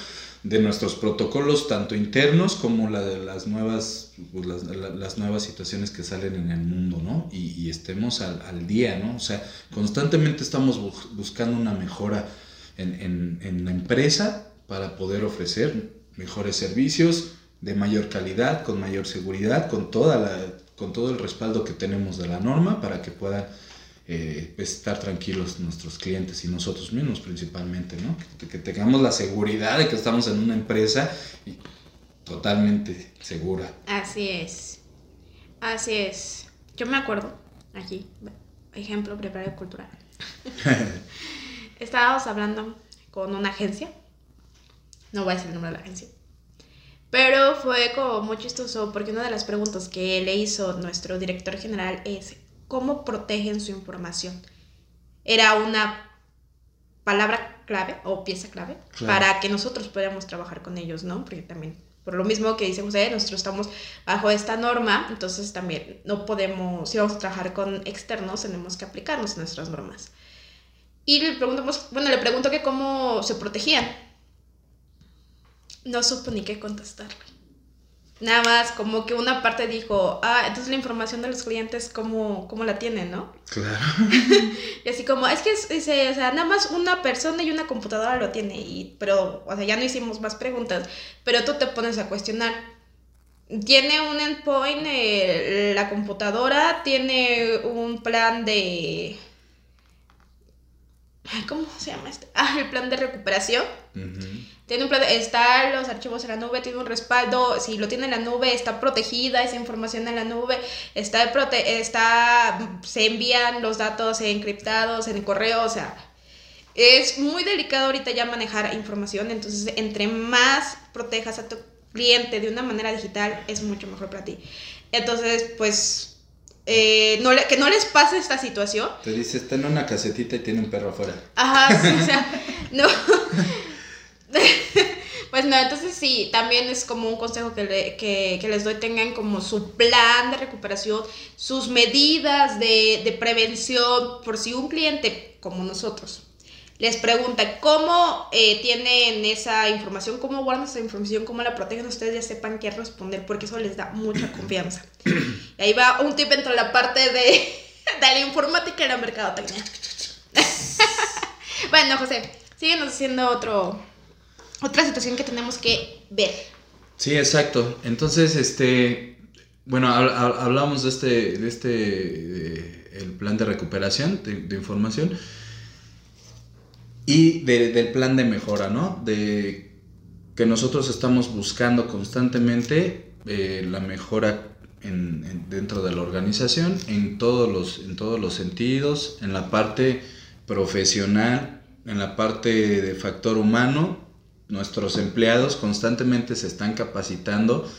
de nuestros protocolos, tanto internos como la de las nuevas, pues, las, nuevas situaciones que salen en el mundo, ¿no? Y, estemos al, día, ¿no? O sea, constantemente estamos bu buscando una mejora en, en la empresa para poder ofrecer mejores servicios de mayor calidad, con mayor seguridad, con, toda la, con todo el respaldo que tenemos de la norma para que puedan eh, estar tranquilos nuestros clientes y nosotros mismos principalmente, ¿no? Que, que, tengamos la seguridad de que estamos en una empresa totalmente segura. Así es, así es. Yo me acuerdo, aquí, ejemplo, preparación cultural. Estábamos hablando con una agencia, no voy a decir el nombre de la agencia, pero fue como muy chistoso porque una de las preguntas que le hizo nuestro director general es cómo protegen su información. Era una palabra clave o pieza clave claro. para que nosotros podamos trabajar con ellos, ¿no? Porque también, por lo mismo que dice José, nosotros estamos bajo esta norma, entonces también no podemos, si vamos a trabajar con externos, tenemos que aplicarnos nuestras normas. Y le preguntamos, bueno, le pregunto que cómo se protegían no supo ni qué contestarle. Nada más como que una parte dijo, ah, entonces la información de los clientes, ¿cómo, cómo la tienen, no? Claro. y así como, es que, dice, o sea, nada más una persona y una computadora lo tiene, y, pero, o sea, ya no hicimos más preguntas, pero tú te pones a cuestionar. Tiene un endpoint, eh, la computadora, tiene un plan de... ¿Cómo se llama este? Ah, el plan de recuperación. Uh -huh. Tiene un plan, está los archivos en la nube, tiene un respaldo, si lo tiene en la nube, está protegida esa información en la nube, está, prote está se envían los datos encriptados en el correo, o sea, es muy delicado ahorita ya manejar información, entonces entre más protejas a tu cliente de una manera digital, es mucho mejor para ti. Entonces, pues, eh, no le, que no les pase esta situación. Te dice, está en una casetita y tiene un perro afuera. Ajá, sí, o sea, no. pues no, entonces sí, también es como un consejo que, le, que, que, les doy, tengan como su plan de recuperación, sus medidas de, de, prevención, por si un cliente como nosotros les pregunta cómo eh, tienen esa información, cómo guardan esa información, cómo la protegen, ustedes ya sepan qué responder, porque eso les da mucha confianza. Y ahí va un tip entre la parte de, de la informática y la mercadotecnia. bueno, José, síguenos haciendo otro otra situación que tenemos que ver. Sí, exacto. Entonces, este, bueno, hablamos de este, de este, el plan de recuperación de, información y de, del plan de mejora, ¿no? De que nosotros estamos buscando constantemente eh, la mejora en, dentro de la organización en todos los, en todos los sentidos, en la parte profesional, en la parte de factor humano nuestros empleados constantemente se están capacitando,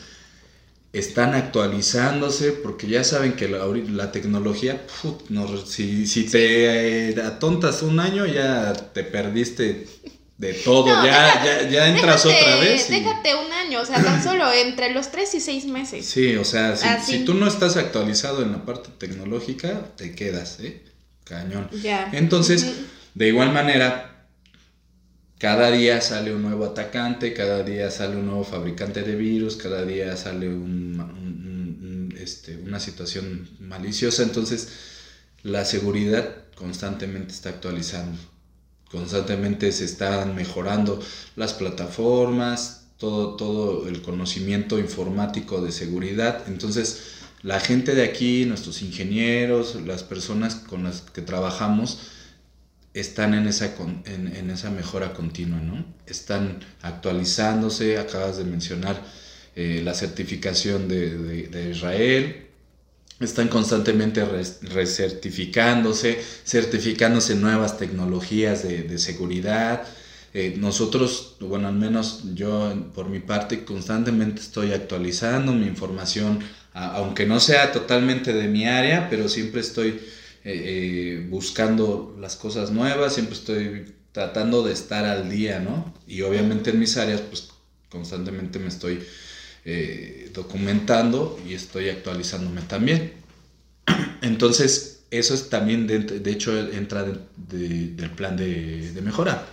están actualizándose, porque ya saben que la, la tecnología, no, si, si, te eh, atontas un año, ya te perdiste de todo, no, ya, ya, ya, entras déjate, otra vez. Y... Déjate un año, o sea, tan solo entre los 3 y 6 meses. Sí, o sea, si, si, tú no estás actualizado en la parte tecnológica, te quedas, ¿eh? Cañón. Ya. Entonces, uh -huh. de igual manera, cada día sale un nuevo atacante, cada día sale un nuevo fabricante de virus, cada día sale este, una situación maliciosa, entonces la seguridad constantemente está actualizando, constantemente se están mejorando las plataformas, todo, todo el conocimiento informático de seguridad, entonces la gente de aquí, nuestros ingenieros, las personas con las que trabajamos, están en esa, en, en, esa mejora continua, ¿no? Están actualizándose, acabas de mencionar eh, la certificación de, de, Israel, están constantemente recertificándose, certificándose nuevas tecnologías de, de seguridad. Eh, nosotros, bueno, al menos yo por mi parte, constantemente estoy actualizando mi información, aunque no sea totalmente de mi área, pero siempre estoy eh, buscando las cosas nuevas, siempre estoy tratando de estar al día, ¿no? Y obviamente en mis áreas, pues constantemente me estoy eh, documentando y estoy actualizándome también. Entonces, eso es también, de, de hecho, entra de- de- del plan de, mejora.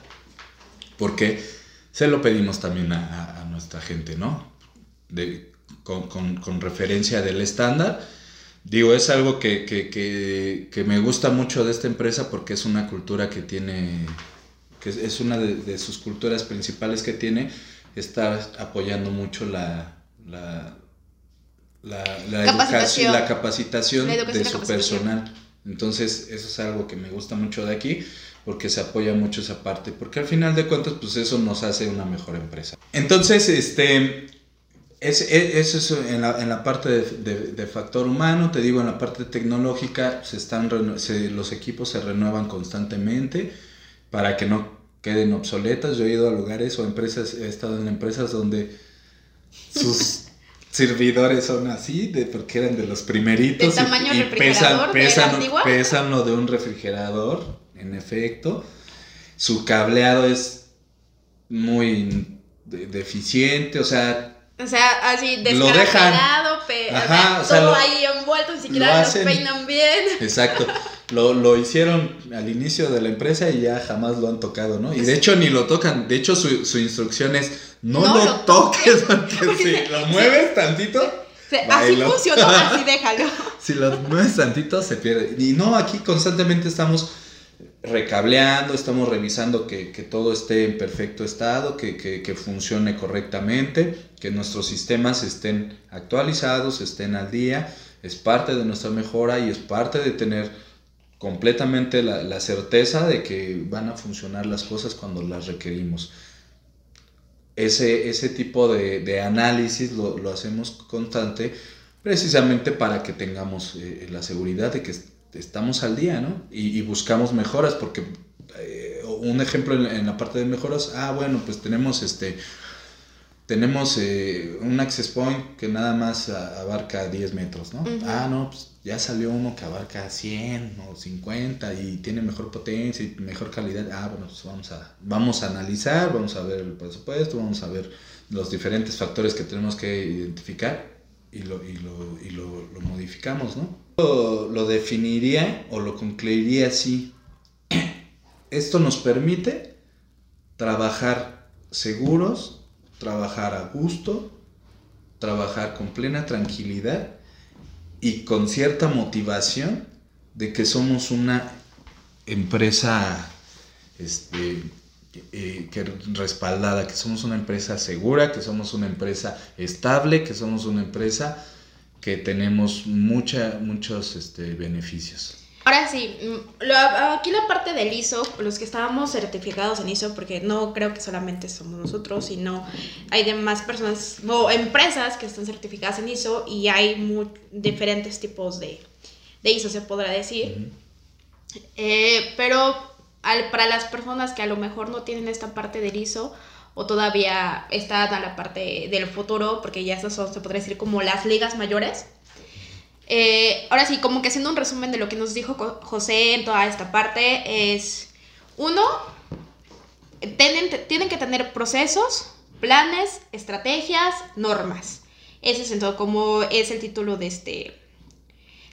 Porque se lo pedimos también a, nuestra gente, ¿no? Con referencia del estándar. Digo, es algo que, que- que- que me gusta mucho de esta empresa porque es una cultura que tiene, que es- una de, de sus culturas principales que tiene, está apoyando mucho la, la, la, la Capacitación. educación, la capacitación La educación de su capacitación. personal. Entonces, eso es algo que me gusta mucho de aquí, porque se apoya mucho esa parte, porque al final de cuentas, pues eso nos hace una mejor empresa. Entonces, este, es, es- eso es en la, en la parte de, de- de factor humano, te digo, en la parte tecnológica, se están se- los equipos se renuevan constantemente para que no queden obsoletas. Yo he ido a lugares o empresas, he estado en empresas donde sus servidores son así, de, porque eran de los primeritos. De y- tamaño y, refrigerador, pesan, pesan, pesan lo de un refrigerador, en efecto. Su cableado es muy de- deficiente, o sea, O sea, así Lo dejan. descarapelado, pe- Ajá, o sea, todo lo- ahí envuelto, ni lo siquiera hacen- peinan bien. Exacto. Lo, lo hicieron al inicio de la empresa y ya jamás lo han tocado, ¿no? Y de hecho ni lo tocan. De hecho su, su instrucción es no, No lo, lo toques porque si lo mueves tantito, así funcionó, así déjalo. si lo mueves tantito se pierde. Y no, aquí constantemente estamos recableando, estamos revisando que, que todo esté en perfecto estado, que, que- que funcione correctamente, que nuestros sistemas estén actualizados, estén al día. Es parte de nuestra mejora y es parte de tener completamente la, la certeza de que van a funcionar las cosas cuando las requerimos. Ese, ese tipo de, de análisis lo, lo hacemos constante precisamente para que tengamos eh, la seguridad de que estamos al día, ¿no? Y, y buscamos mejoras, porque eh, un ejemplo en, en la parte de mejoras, ah, bueno, pues tenemos este, tenemos eh, un access point que nada más a- abarca 10 metros, ¿no? Ah, no, pues ya salió uno que abarca 100 o 50 y tiene mejor potencia y mejor calidad. Ah, bueno, pues vamos a, vamos a analizar, vamos a ver el presupuesto, vamos a ver los diferentes factores que tenemos que identificar y lo, y lo, y lo, lo modificamos, ¿no? Lo, definiría o lo concluiría así. Esto nos permite trabajar seguros, trabajar a gusto, trabajar con plena tranquilidad y con cierta motivación de que somos una empresa este, eh, que respaldada, que somos una empresa segura, que somos una empresa estable, que somos una empresa que tenemos mucha, muchos este, beneficios. Ahora sí, mm, lo- aquí la parte del ISO, los que estábamos certificados en ISO, porque no creo que solamente somos nosotros, sino hay demás personas o empresas que están certificadas en ISO y hay mu- diferentes tipos de, de ISO, se podrá decir. Eh, pero al- para las personas que a lo mejor no tienen esta parte del ISO o todavía están a la parte del futuro, porque ya estas son, se podría decir, como las ligas mayores. Eh, ahora sí, como que haciendo un resumen de lo que nos dijo José en toda esta parte, es uno, tienen, tienen que tener procesos, planes, estrategias, normas. Ese es en como es el título de este,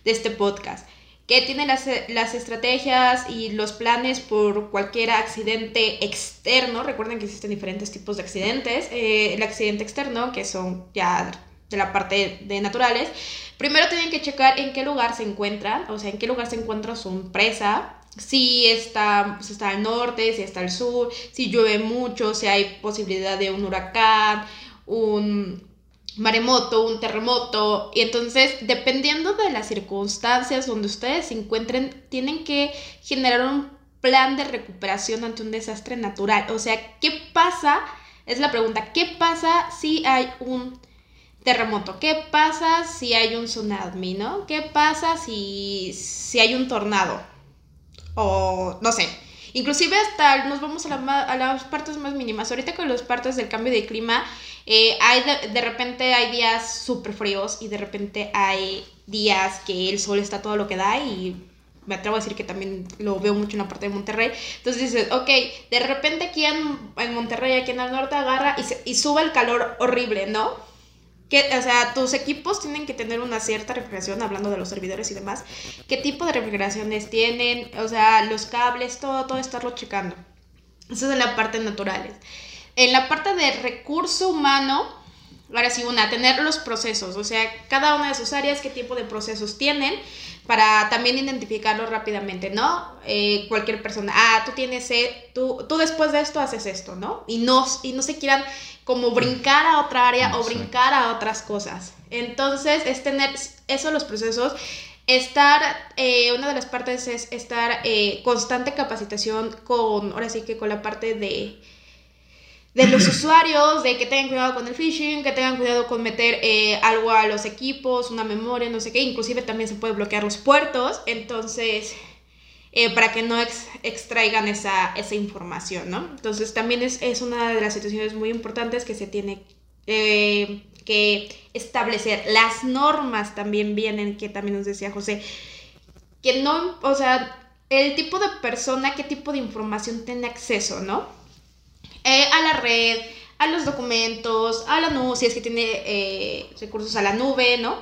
de este podcast. Que tiene las, estrategias y los planes por cualquier accidente externo. Recuerden que existen diferentes tipos de accidentes. Eh, el accidente externo, que son ya de la parte de naturales. Primero tienen que checar en qué lugar se encuentran, o sea, en qué lugar se encuentra su empresa. Si está, si está al norte, si está al sur, si llueve mucho, si hay posibilidad de un huracán, un maremoto, un terremoto. Y entonces, dependiendo de las circunstancias donde ustedes se encuentren, tienen que generar un plan de recuperación ante un desastre natural. O sea, ¿qué pasa? Es la pregunta, ¿qué pasa si hay un terremoto? ¿Qué pasa si hay un tsunami, no? ¿Qué pasa si, si hay un tornado? O no sé. Inclusive hasta nos vamos a, la a las partes más mínimas. Ahorita con las partes del cambio de clima, eh, hay de, repente hay días súper fríos y de repente hay días que el sol está todo lo que da y me atrevo a decir que también lo veo mucho en la parte de Monterrey. Entonces dices, ok, de repente aquí en, en Monterrey, aquí en el norte, agarra y, se- y sube el calor horrible, ¿no? Que, o sea, tus equipos tienen que tener una cierta refrigeración, hablando de los servidores y demás. ¿Qué tipo de refrigeraciones tienen? O sea, los cables, todo, todo estarlo checando. Eso es la parte naturales. En la parte de recurso humano, ahora sí, una, tener los procesos, o sea, cada una de sus áreas, qué tipo de procesos tienen, para también identificarlo rápidamente, ¿no? Eh, cualquier persona, ah, tú tienes, eh, tú, tú después de esto haces esto, ¿no? Y no, y no se quieran como brincar a otra área o brincar a otras cosas. Entonces, es tener eso, los procesos. Estar, eh, una de las partes es estar eh, constante capacitación con, ahora sí que con la parte de, de los usuarios, de que tengan cuidado con el phishing, que tengan cuidado con meter eh, algo a los equipos, una memoria, no sé qué, inclusive también se puede bloquear los puertos, entonces eh, para que no extraigan esa, esa, información, ¿no? Entonces también es, es, una de las situaciones muy importantes que se tiene eh, que establecer. Las normas también vienen, que también nos decía José, que no, o sea, el tipo de persona, qué tipo de información tiene acceso, ¿no? Eh, a la red, a los documentos, a la nube, si es que tiene recursos a la nube, ¿no?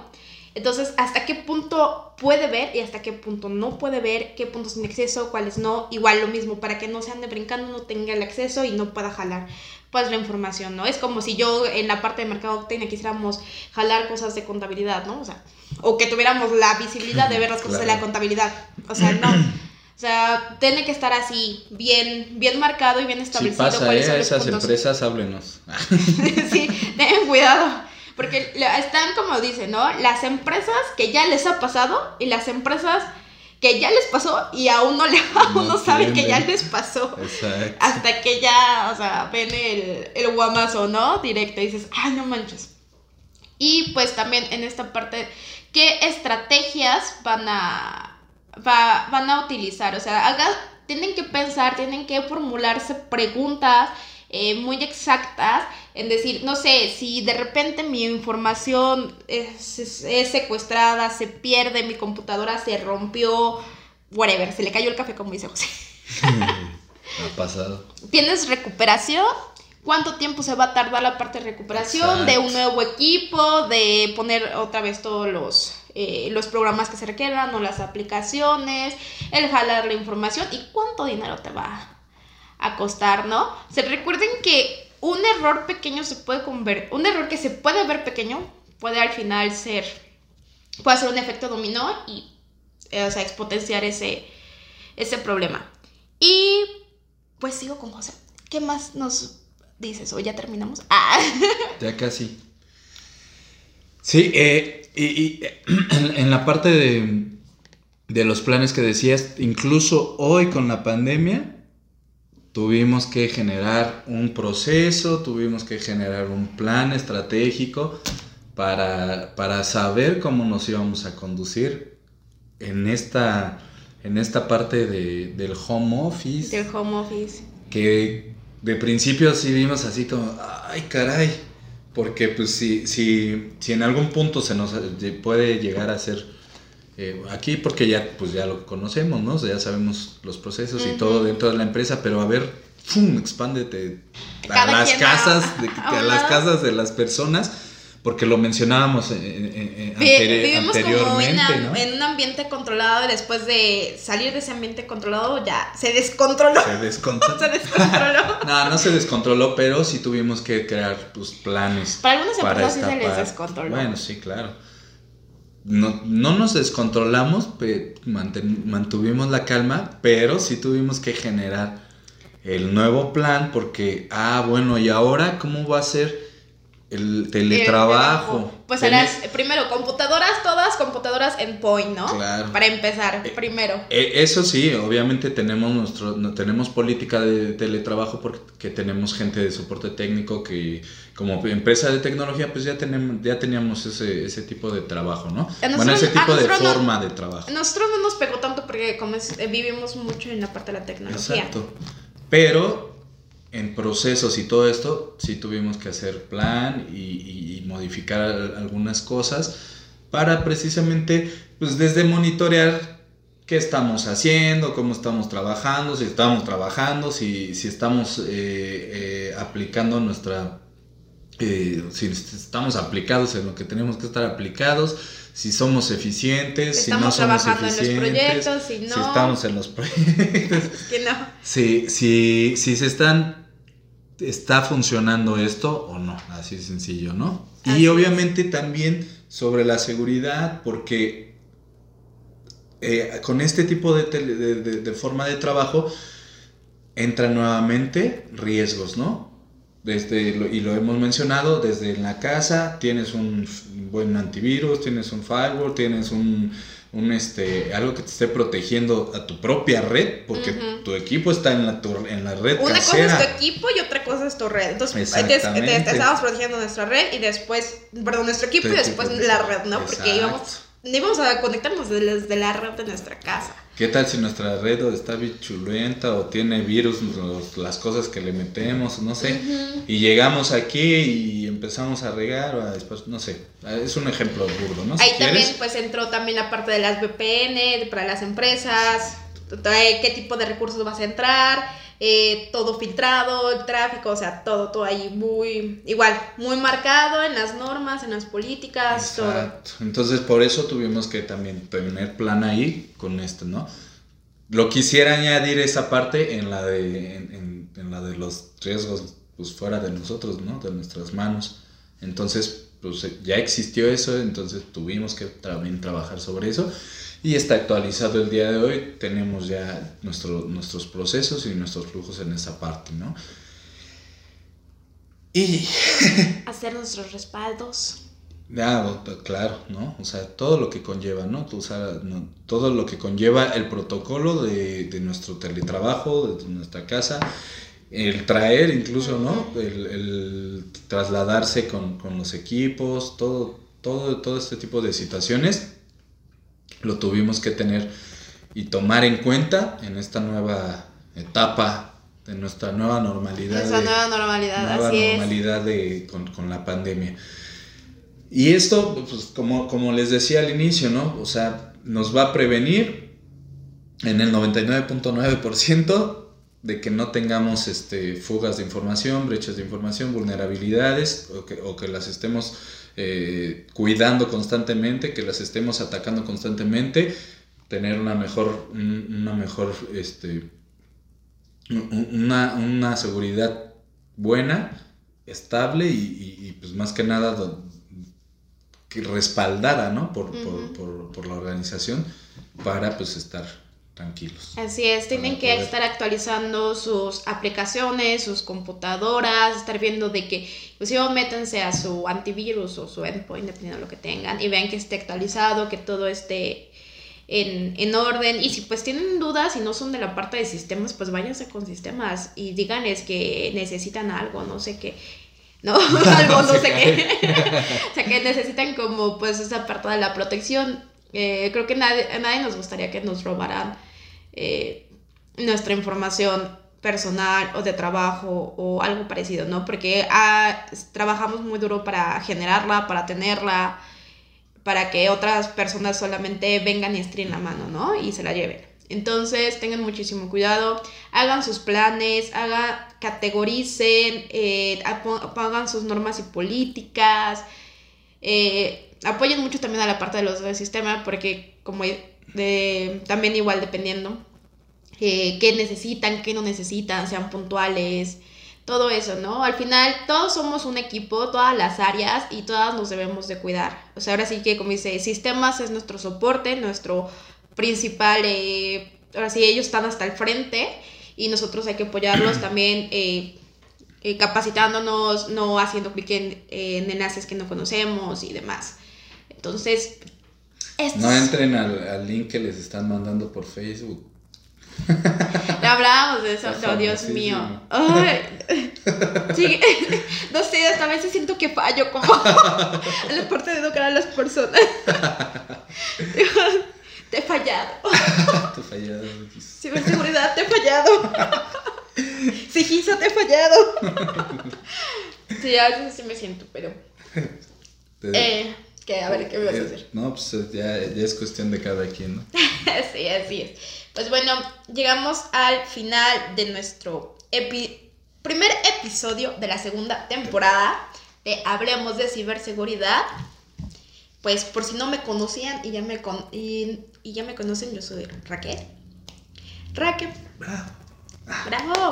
Entonces, ¿hasta qué punto puede ver y hasta qué punto no puede ver? ¿Qué puntos tiene acceso? ¿Cuáles no? Igual lo mismo, para que no se ande brincando, no tenga el acceso y no pueda jalar pues la información, ¿no? Es como si yo en la parte de mercadotecnia quisiéramos jalar cosas de contabilidad, ¿no? O sea, o que tuviéramos la visibilidad de ver las cosas de la contabilidad. O sea, no. O sea, tiene que estar así, bien, bien marcado y bien establecido. Si pasa, ¿eh? esas empresas, háblenos. sí, tengan cuidado. Porque están como dicen, ¿no? Las empresas que ya les ha pasado y las empresas que ya les pasó y aún no, le, aún no, saben que ya les pasó. Exacto. Hasta que ya, o sea, ven el, el guamazo, ¿no? Directo y dices, ay, no manches. Y pues también en esta parte, ¿qué estrategias van a, van a utilizar? O sea, haga, tienen que pensar, tienen que formularse preguntas eh, muy exactas en decir, no sé, si de repente mi información es, secuestrada, se pierde, mi computadora se rompió, whatever, se le cayó el café como dice José. ha pasado. ¿Tienes recuperación? ¿Cuánto tiempo se va a tardar la parte de recuperación de un nuevo equipo, de poner otra vez todos los, eh, los programas que se requieran o las aplicaciones, el jalar la información y cuánto dinero te va a costar, ¿no? Se recuerden que un error pequeño se puede convertir, un error que se puede ver pequeño puede al final ser, puede ser un efecto dominó y, eh, o sea, exponenciar ese, ese problema. Y pues sigo con José. ¿Qué más nos dices? ¿O ya terminamos? Ah. Ya casi. Sí, eh, y, en, la parte de, de los planes que decías, incluso hoy con la pandemia, Tuvimos que generar un proceso, tuvimos que generar un plan estratégico para, saber cómo nos íbamos a conducir en esta, en esta parte del home office. Del home office. Que de principio sí vimos así como, ay caray, porque pues si, si, si en algún punto se nos puede llegar a ser eh, aquí porque ya, pues ya lo conocemos, ¿no? ya sabemos los procesos y todo dentro de la empresa, pero a ver, ¡fum! expándete a las casas, de, a las casas de las personas, porque lo mencionábamos anteriormente, como en, un ambiente controlado y después de salir de ese ambiente controlado ya se descontroló. Se descontroló. se descontroló. no, no se descontroló, pero sí tuvimos que crear pues, planes. Para algunas empresas sí se les descontroló. Bueno, sí, claro no, nos descontrolamos, mantuvimos la calma, pero sí tuvimos que generar el nuevo plan porque, ah, bueno, ¿y ahora cómo va a ser el teletrabajo? pues primero, computadoras, todas computadoras en point, ¿no? Claro. Para empezar, eh, primero. Eh, eso sí, obviamente tenemos nuestro, tenemos política de teletrabajo porque tenemos gente de soporte técnico que como empresa de tecnología, pues ya tenemos, ya teníamos ese, ese tipo de trabajo, ¿no? bueno, ese tipo de forma de trabajo. Nosotros no nos pegó tanto porque como eh, vivimos mucho en la parte de la tecnología. Exacto. Pero en procesos y todo esto, sí tuvimos que hacer plan y, y modificar algunas cosas para precisamente, pues desde monitorear qué estamos haciendo, cómo estamos trabajando, si estamos trabajando, si, si estamos eh, eh, aplicando nuestra eh, si estamos aplicados en lo que tenemos que estar aplicados, si somos eficientes, si no somos eficientes, en los proyectos, si, no, si estamos en los proyectos, que no. si, si, si se están, está funcionando esto o no, así sencillo, ¿no? y obviamente también sobre la seguridad, porque eh, con este tipo de, de, forma de trabajo entran nuevamente riesgos, ¿no? Desde, y lo hemos mencionado, desde la casa tienes un buen antivirus, tienes un firewall, tienes un, un este, algo que te esté protegiendo a tu propia red, porque tu equipo está en la, en la red Una cosa es tu equipo y otra cosa es tu red. Entonces, estamos protegiendo nuestra red y después, perdón, nuestro equipo y después la red, ¿no? Porque íbamos ni vamos a conectarnos desde la red de nuestra casa. ¿Qué tal si nuestra red está bichulenta o tiene virus, las cosas que le metemos, no sé? Y llegamos aquí y empezamos a regar, o después, no sé. Es un ejemplo burdo, ¿no? Ahí también pues entró también la parte de las VPN para las empresas, qué tipo de recursos vas a entrar eh, todo filtrado, el tráfico, o sea, todo, todo ahí muy, igual, muy marcado en las normas, en las políticas, Exacto. Entonces, por eso tuvimos que también tener plan ahí con esto, ¿no? Lo quisiera añadir esa parte en la de, en, en la de los riesgos, pues fuera de nosotros, ¿no? De nuestras manos. Entonces, pues ya existió eso, entonces tuvimos que también trabajar sobre eso y está actualizado el día de hoy. Tenemos ya nuestro, nuestros procesos y nuestros flujos en esa parte, ¿no? Y... Hacer nuestros respaldos. Ah, claro, ¿no? O sea, todo lo que conlleva, ¿no? todo lo que conlleva el protocolo de, de, nuestro teletrabajo, de nuestra casa, el traer incluso, ¿no? El, el trasladarse con, con, los equipos, todo, todo, todo este tipo de situaciones lo tuvimos que tener y tomar en cuenta en esta nueva etapa de nuestra nueva normalidad. Esa nueva normalidad, nueva normalidad De, con, la pandemia. Y esto, pues como, como les decía al inicio, ¿no? O sea, nos va a prevenir en el 99.9% de que no tengamos este, fugas de información, brechas de información, vulnerabilidades o que, o que las estemos eh, cuidando constantemente, que las estemos atacando constantemente, tener una mejor, una mejor, este, una, una seguridad buena, estable y, pues más que nada que respaldada, ¿no? Por, por, por la organización para pues estar tranquilos. Así es, tienen que estar actualizando sus aplicaciones, sus computadoras, estar viendo de que, pues si métanse a su antivirus o su endpoint, dependiendo de lo que tengan, y vean que esté actualizado, que todo esté en, en, orden. Y si pues tienen dudas y no son de la parte de sistemas, pues váyanse con sistemas y díganles que necesitan algo, no sé qué. No, algo, no sé qué. o sea, que necesitan como pues esa parte de la protección. Eh, creo que nadie, a nadie nos gustaría que nos robaran eh, nuestra información personal o de trabajo o algo parecido, ¿no? Porque ah, trabajamos muy duro para generarla, para tenerla, para que otras personas solamente vengan y estiren la mano, ¿no? Y se la lleven. Entonces, tengan muchísimo cuidado, hagan sus planes, hagan, categoricen, eh, sus normas y políticas, eh, apoyen mucho también a la parte de los del sistema, porque como de, también igual dependiendo eh, qué necesitan, qué no necesitan, sean puntuales, todo eso, ¿no? Al final todos somos un equipo, todas las áreas y todas nos debemos de cuidar. O sea, ahora sí que como dice, sistemas es nuestro soporte, nuestro principal, eh, ahora sí ellos están hasta el frente y nosotros hay que apoyarlos también. Eh, capacitándonos, no haciendo clic en, en enlaces que no conocemos y demás. Entonces, no entren al, link que les están mandando por Facebook. hablábamos de eso, Dios mío. sí, no sé, hasta a veces siento que fallo como en la parte de educar a las personas. te he fallado. te he fallado. seguridad te he fallado. Sigiza, te he fallado. sí, a veces sí me siento, pero... Eh, que a ver, ¿qué me vas a decir? Eh, no, pues eh, ya, es cuestión de cada quien, ¿no? sí, así es. Pues bueno, llegamos al final de nuestro primer episodio de la segunda temporada. de Hablemos de Ciberseguridad. Pues por si no me conocían y ya me, con y, y ya me conocen, yo soy Raquel. Raquel. Bravo.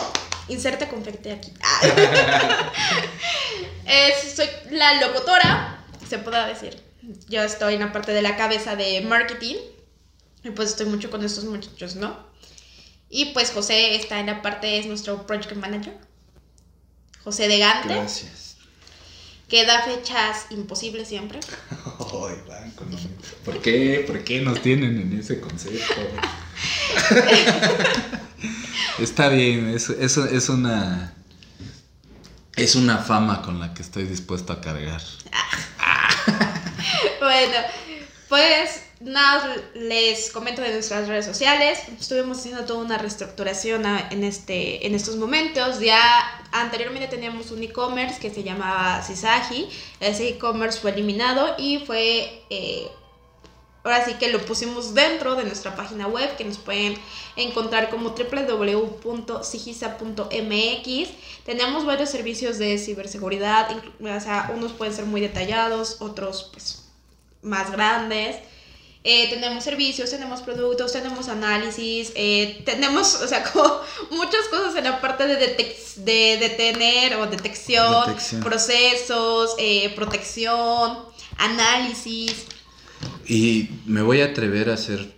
Inserte confete aquí. Ah. Es- soy la locutora, se podrá decir. Yo estoy en la parte de la cabeza de marketing. Y pues estoy mucho con estos muchachos, ¿no? Y pues José está en la parte, es nuestro project manager. José de Gante, Gracias. que da fechas imposibles siempre. Ay, lo mismo. ¿Por qué? ¿Por qué nos tienen en ese concepto? Está bien, es, es, es una. Es una fama con la que estoy dispuesto a cargar. Bueno, pues nada, les comento de nuestras redes sociales. Estuvimos haciendo toda una reestructuración en, este, en estos momentos. Ya anteriormente teníamos un e-commerce que se llamaba Sisagi. Ese e-commerce fue eliminado y fue... eh, ahora sí que lo pusimos dentro de nuestra página web que nos pueden encontrar como www.sigisa.mx. Tenemos varios servicios de ciberseguridad, o sea, unos pueden ser muy detallados, otros pues más grandes. Eh, tenemos servicios, tenemos productos, tenemos análisis, eh, tenemos, o sea, como muchas cosas en la parte de, detec- de detener o detección, Detección. procesos, eh, protección, análisis. Y me voy a atrever a hacer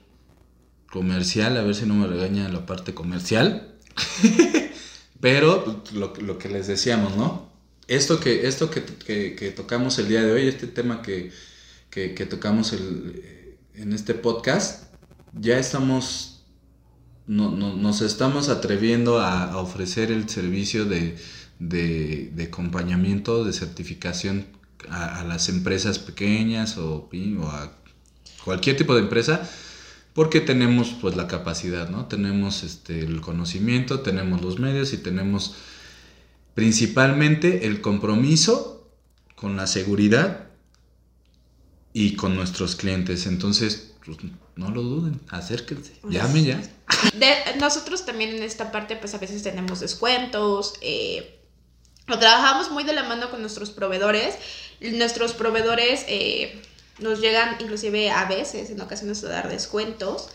comercial, a ver si no me regaña la parte comercial. Pero lo, lo que les decíamos, ¿no? Esto que, esto que, que- tocamos el día de hoy, este tema que, que- tocamos el- en este podcast, ya estamos, no- no- nos estamos atreviendo a, ofrecer el servicio de, de- acompañamiento, de certificación a, las empresas pequeñas o, o a cualquier tipo de empresa porque tenemos pues la capacidad, ¿no? Tenemos este el conocimiento, tenemos los medios y tenemos principalmente el compromiso con la seguridad y con nuestros clientes. Entonces, pues, no lo duden, acérquense, llamen ya. De- nosotros también en esta parte, pues a veces tenemos descuentos. eh, lo trabajamos muy de la mano con nuestros proveedores. Nuestros proveedores eh, nos llegan inclusive a veces, en ocasiones, a dar descuentos.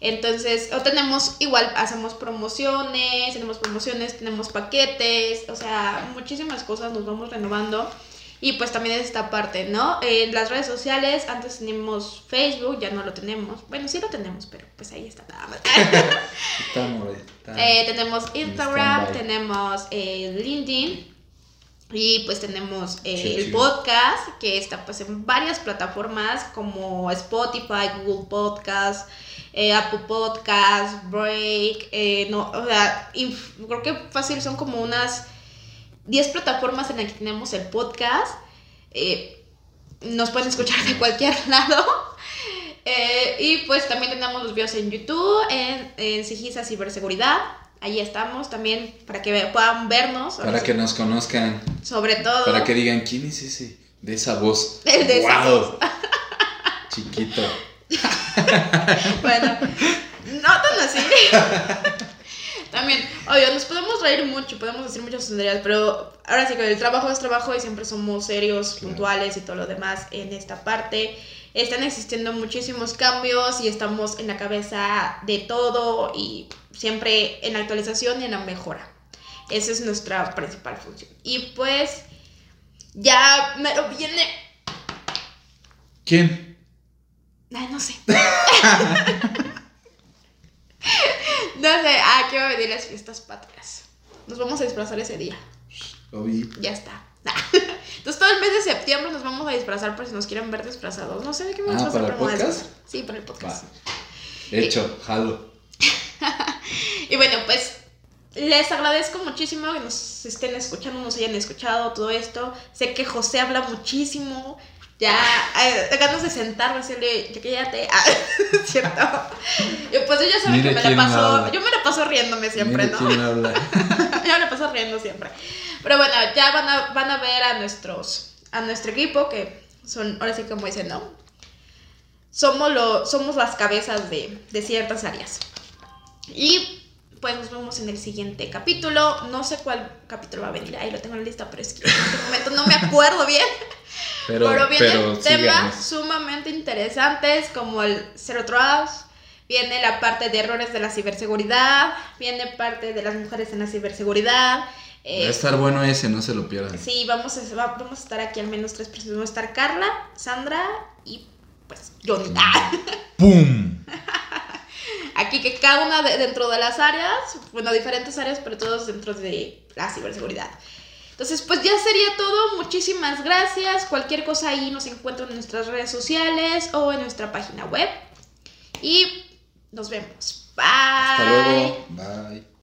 Entonces, o tenemos, igual hacemos promociones, tenemos promociones, tenemos paquetes, o sea, muchísimas cosas nos vamos renovando. Y pues también es esta parte, ¿no? En las redes sociales, antes teníamos Facebook, ya no lo tenemos. Bueno, sí lo tenemos, pero pues ahí está nada más. Estamos, está- Eh, tenemos Instagram, tenemos eh, LinkedIn y pues tenemos eh, el podcast que está pues en varias plataformas como Spotify, Google Podcast, eh, Apple Podcast, Break, eh, no, o sea, creo que fácil son como unas 10 plataformas en las que tenemos el podcast. Nos pueden escuchar de cualquier lado. Y pues también tenemos los videos en YouTube, en, en Sigisa Ciberseguridad. Ahí estamos también para que puedan vernos. Para que nos conozcan, Sobre todo. para que digan, ¿quién es ese? De esa voz. El de esa ¡Guau! Chiquito. Bueno, no tan así. También, obvio, nos podemos reír mucho, podemos decir muchas tonterías, pero ahora sí que el trabajo es trabajo y siempre somos serios, Claro. puntuales y todo lo demás en esta parte. Están existiendo muchísimos cambios y estamos en la cabeza de todo y siempre en la actualización y en la mejora. Esa es nuestra principal función. Y pues, ya me lo viene. ¿Quién? Ay, no sé. no sé, ah, que va a venir las fiestas patrias. Nos vamos a disfrazar ese día. Obi. Ya está. Entonces todo el mes de septiembre nos vamos a disfrazar por si nos quieren ver disfrazados. No sé de qué me Ah, disfrazar, ¿para el a podcast? Sí, para el podcast. Va. Hecho, jalo. Y bueno, pues les agradezco muchísimo que nos estén escuchando, nos hayan escuchado todo esto. Sé que José habla muchísimo. Ya, eh, ganas de sentarme, decirle, ya cállate. Ah, cierto. Y pues yo ya saben que me la paso, habla. yo me la paso riéndome siempre, Mire ¿no? yo me la paso riendo siempre. Pero bueno, ya van a, van a ver a nuestros, a nuestro equipo, que son, ahora sí como dicen, ¿no? Somos, lo, somos las cabezas de, de ciertas áreas. Y pues nos vemos en el siguiente capítulo. No sé cuál capítulo va a venir, ahí lo tengo en la lista, pero es que en este momento no me acuerdo bien. Pero, Pero vienen temas sumamente interesantes como el Zero Trust, viene la parte de errores de la ciberseguridad, viene parte de las mujeres en la ciberseguridad. Va a estar bueno ese, no se lo pierdan. sí, vamos a, va- vamos a estar aquí al menos tres personas. Vamos a estar Carla, Sandra y pues Johnny. Ah, ¡Pum! Aquí que cada una de- dentro de las áreas, bueno, diferentes áreas, pero todos dentro de la ciberseguridad. Entonces, pues ya sería todo. Muchísimas gracias. Cualquier cosa ahí nos encuentran en nuestras redes sociales o en nuestra página web. Y nos vemos. Bye. Hasta luego. Bye.